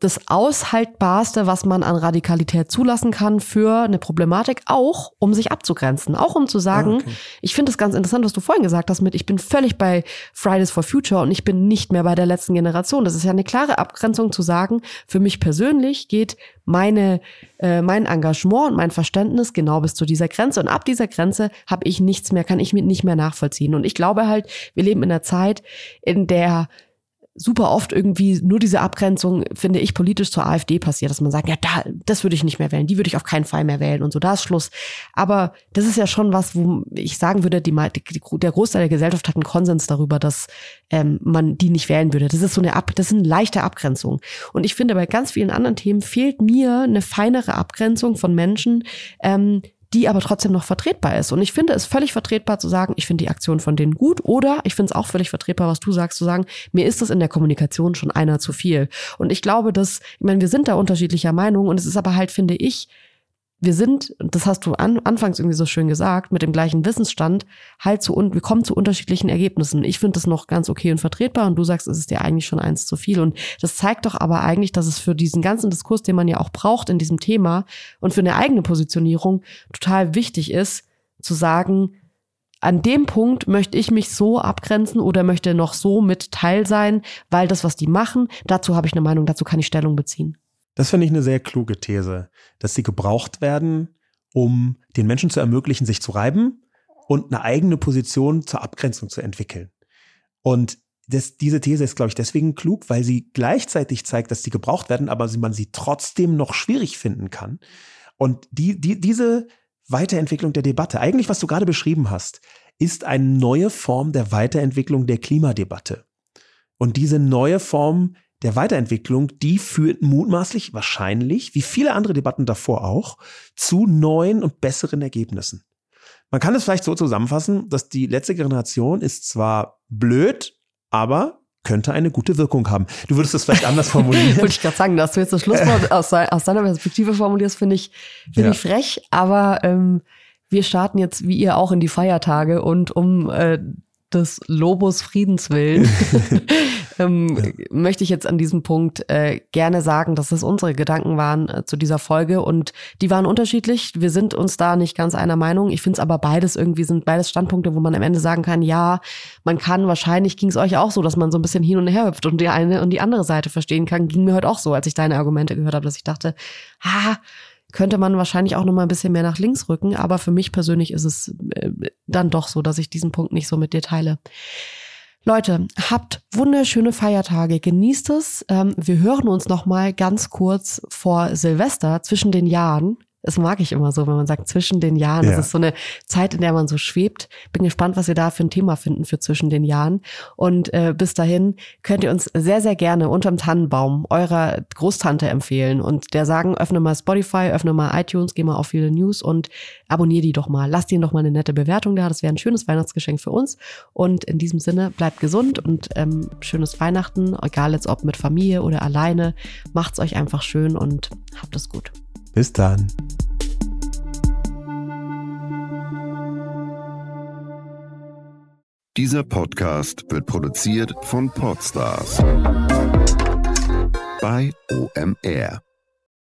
das Aushaltbarste, was man an Radikalität zulassen kann für eine Problematik, auch um sich abzugrenzen, auch um zu sagen, ah, okay. ich finde es ganz interessant, was du vorhin gesagt hast mit, ich bin völlig bei Fridays for Future und ich bin nicht mehr bei der letzten Generation. Das ist ja eine klare Abgrenzung zu sagen, für mich persönlich geht meine, äh, mein Engagement und mein Verständnis genau bis zu dieser Grenze und ab dieser Grenze habe ich nichts mehr, kann ich mit nicht mehr nachvollziehen. Und ich glaube halt, wir leben in einer Zeit, in der super oft irgendwie nur diese Abgrenzung, finde ich, politisch zur AfD passiert, dass man sagt, ja, da, das würde ich nicht mehr wählen, die würde ich auf keinen Fall mehr wählen und so, da ist Schluss. Aber das ist ja schon was, wo ich sagen würde, die, die, der Großteil der Gesellschaft hat einen Konsens darüber, dass ähm, man die nicht wählen würde. Das ist so eine Ab, das ist eine leichte Abgrenzung. Und ich finde, bei ganz vielen anderen Themen fehlt mir eine feinere Abgrenzung von Menschen, ähm, die aber trotzdem noch vertretbar ist. Und ich finde es völlig vertretbar zu sagen, ich finde die Aktion von denen gut oder ich finde es auch völlig vertretbar, was du sagst, zu sagen, mir ist das in der Kommunikation schon einer zu viel. Und ich glaube, dass, ich meine, wir sind da unterschiedlicher Meinung und es ist aber halt, finde ich, wir sind, das hast du an, anfangs irgendwie so schön gesagt, mit dem gleichen Wissensstand, halt zu, und wir kommen zu unterschiedlichen Ergebnissen. Ich finde das noch ganz okay und vertretbar und du sagst, es ist dir eigentlich schon eins zu viel. Und das zeigt doch aber eigentlich, dass es für diesen ganzen Diskurs, den man ja auch braucht in diesem Thema und für eine eigene Positionierung total wichtig ist, zu sagen, an dem Punkt möchte ich mich so abgrenzen oder möchte noch so mit Teil sein, weil das, was die machen, dazu habe ich eine Meinung, dazu kann ich Stellung beziehen. Das finde ich eine sehr kluge These, dass sie gebraucht werden, um den Menschen zu ermöglichen, sich zu reiben und eine eigene Position zur Abgrenzung zu entwickeln. Und das, diese These ist, glaube ich, deswegen klug, weil sie gleichzeitig zeigt, dass sie gebraucht werden, aber man sie trotzdem noch schwierig finden kann. Und die, die, diese Weiterentwicklung der Debatte, eigentlich was du gerade beschrieben hast, ist eine neue Form der Weiterentwicklung der Klimadebatte. Und diese neue Form der Weiterentwicklung, die führt mutmaßlich, wahrscheinlich, wie viele andere Debatten davor auch, zu neuen und besseren Ergebnissen. Man kann es vielleicht so zusammenfassen, dass die letzte Generation ist zwar blöd, aber könnte eine gute Wirkung haben. Du würdest es vielleicht anders formulieren. Wollte ich gerade sagen, dass du jetzt das Schlusswort aus, aus deiner Perspektive formulierst, finde ich, finde ja. ich frech, aber ähm, wir starten jetzt, wie ihr auch, in die Feiertage und um äh, des Lobos Friedens willen ähm, ja. möchte ich jetzt an diesem Punkt äh, gerne sagen, dass das unsere Gedanken waren äh, zu dieser Folge und die waren unterschiedlich. Wir sind uns da nicht ganz einer Meinung. Ich finde es aber beides irgendwie sind beides Standpunkte, wo man am Ende sagen kann, ja, man kann wahrscheinlich ging es euch auch so, dass man so ein bisschen hin und her hüpft und die eine und die andere Seite verstehen kann. Ging mir heute auch so, als ich deine Argumente gehört habe, dass ich dachte, ah, könnte man wahrscheinlich auch noch mal ein bisschen mehr nach links rücken. Aber für mich persönlich ist es äh, dann doch so, dass ich diesen Punkt nicht so mit dir teile. Leute, habt wunderschöne Feiertage, genießt es. Ähm, wir hören uns noch mal ganz kurz vor Silvester zwischen den Jahren. Das mag ich immer so, wenn man sagt zwischen den Jahren. Ja. Das ist so eine Zeit, in der man so schwebt. Bin gespannt, was wir da für ein Thema finden für zwischen den Jahren. Und äh, bis dahin könnt ihr uns sehr, sehr gerne unterm Tannenbaum eurer Großtante empfehlen und der sagen, öffne mal Spotify, öffne mal iTunes, geh mal auf viele News und abonnier die doch mal. Lasst ihnen doch mal eine nette Bewertung da. Das wäre ein schönes Weihnachtsgeschenk für uns. Und in diesem Sinne, bleibt gesund und ähm, schönes Weihnachten, egal jetzt ob mit Familie oder alleine. Macht's euch einfach schön und habt es gut. Bis dann. Dieser Podcast wird produziert von Podstars bei OMR.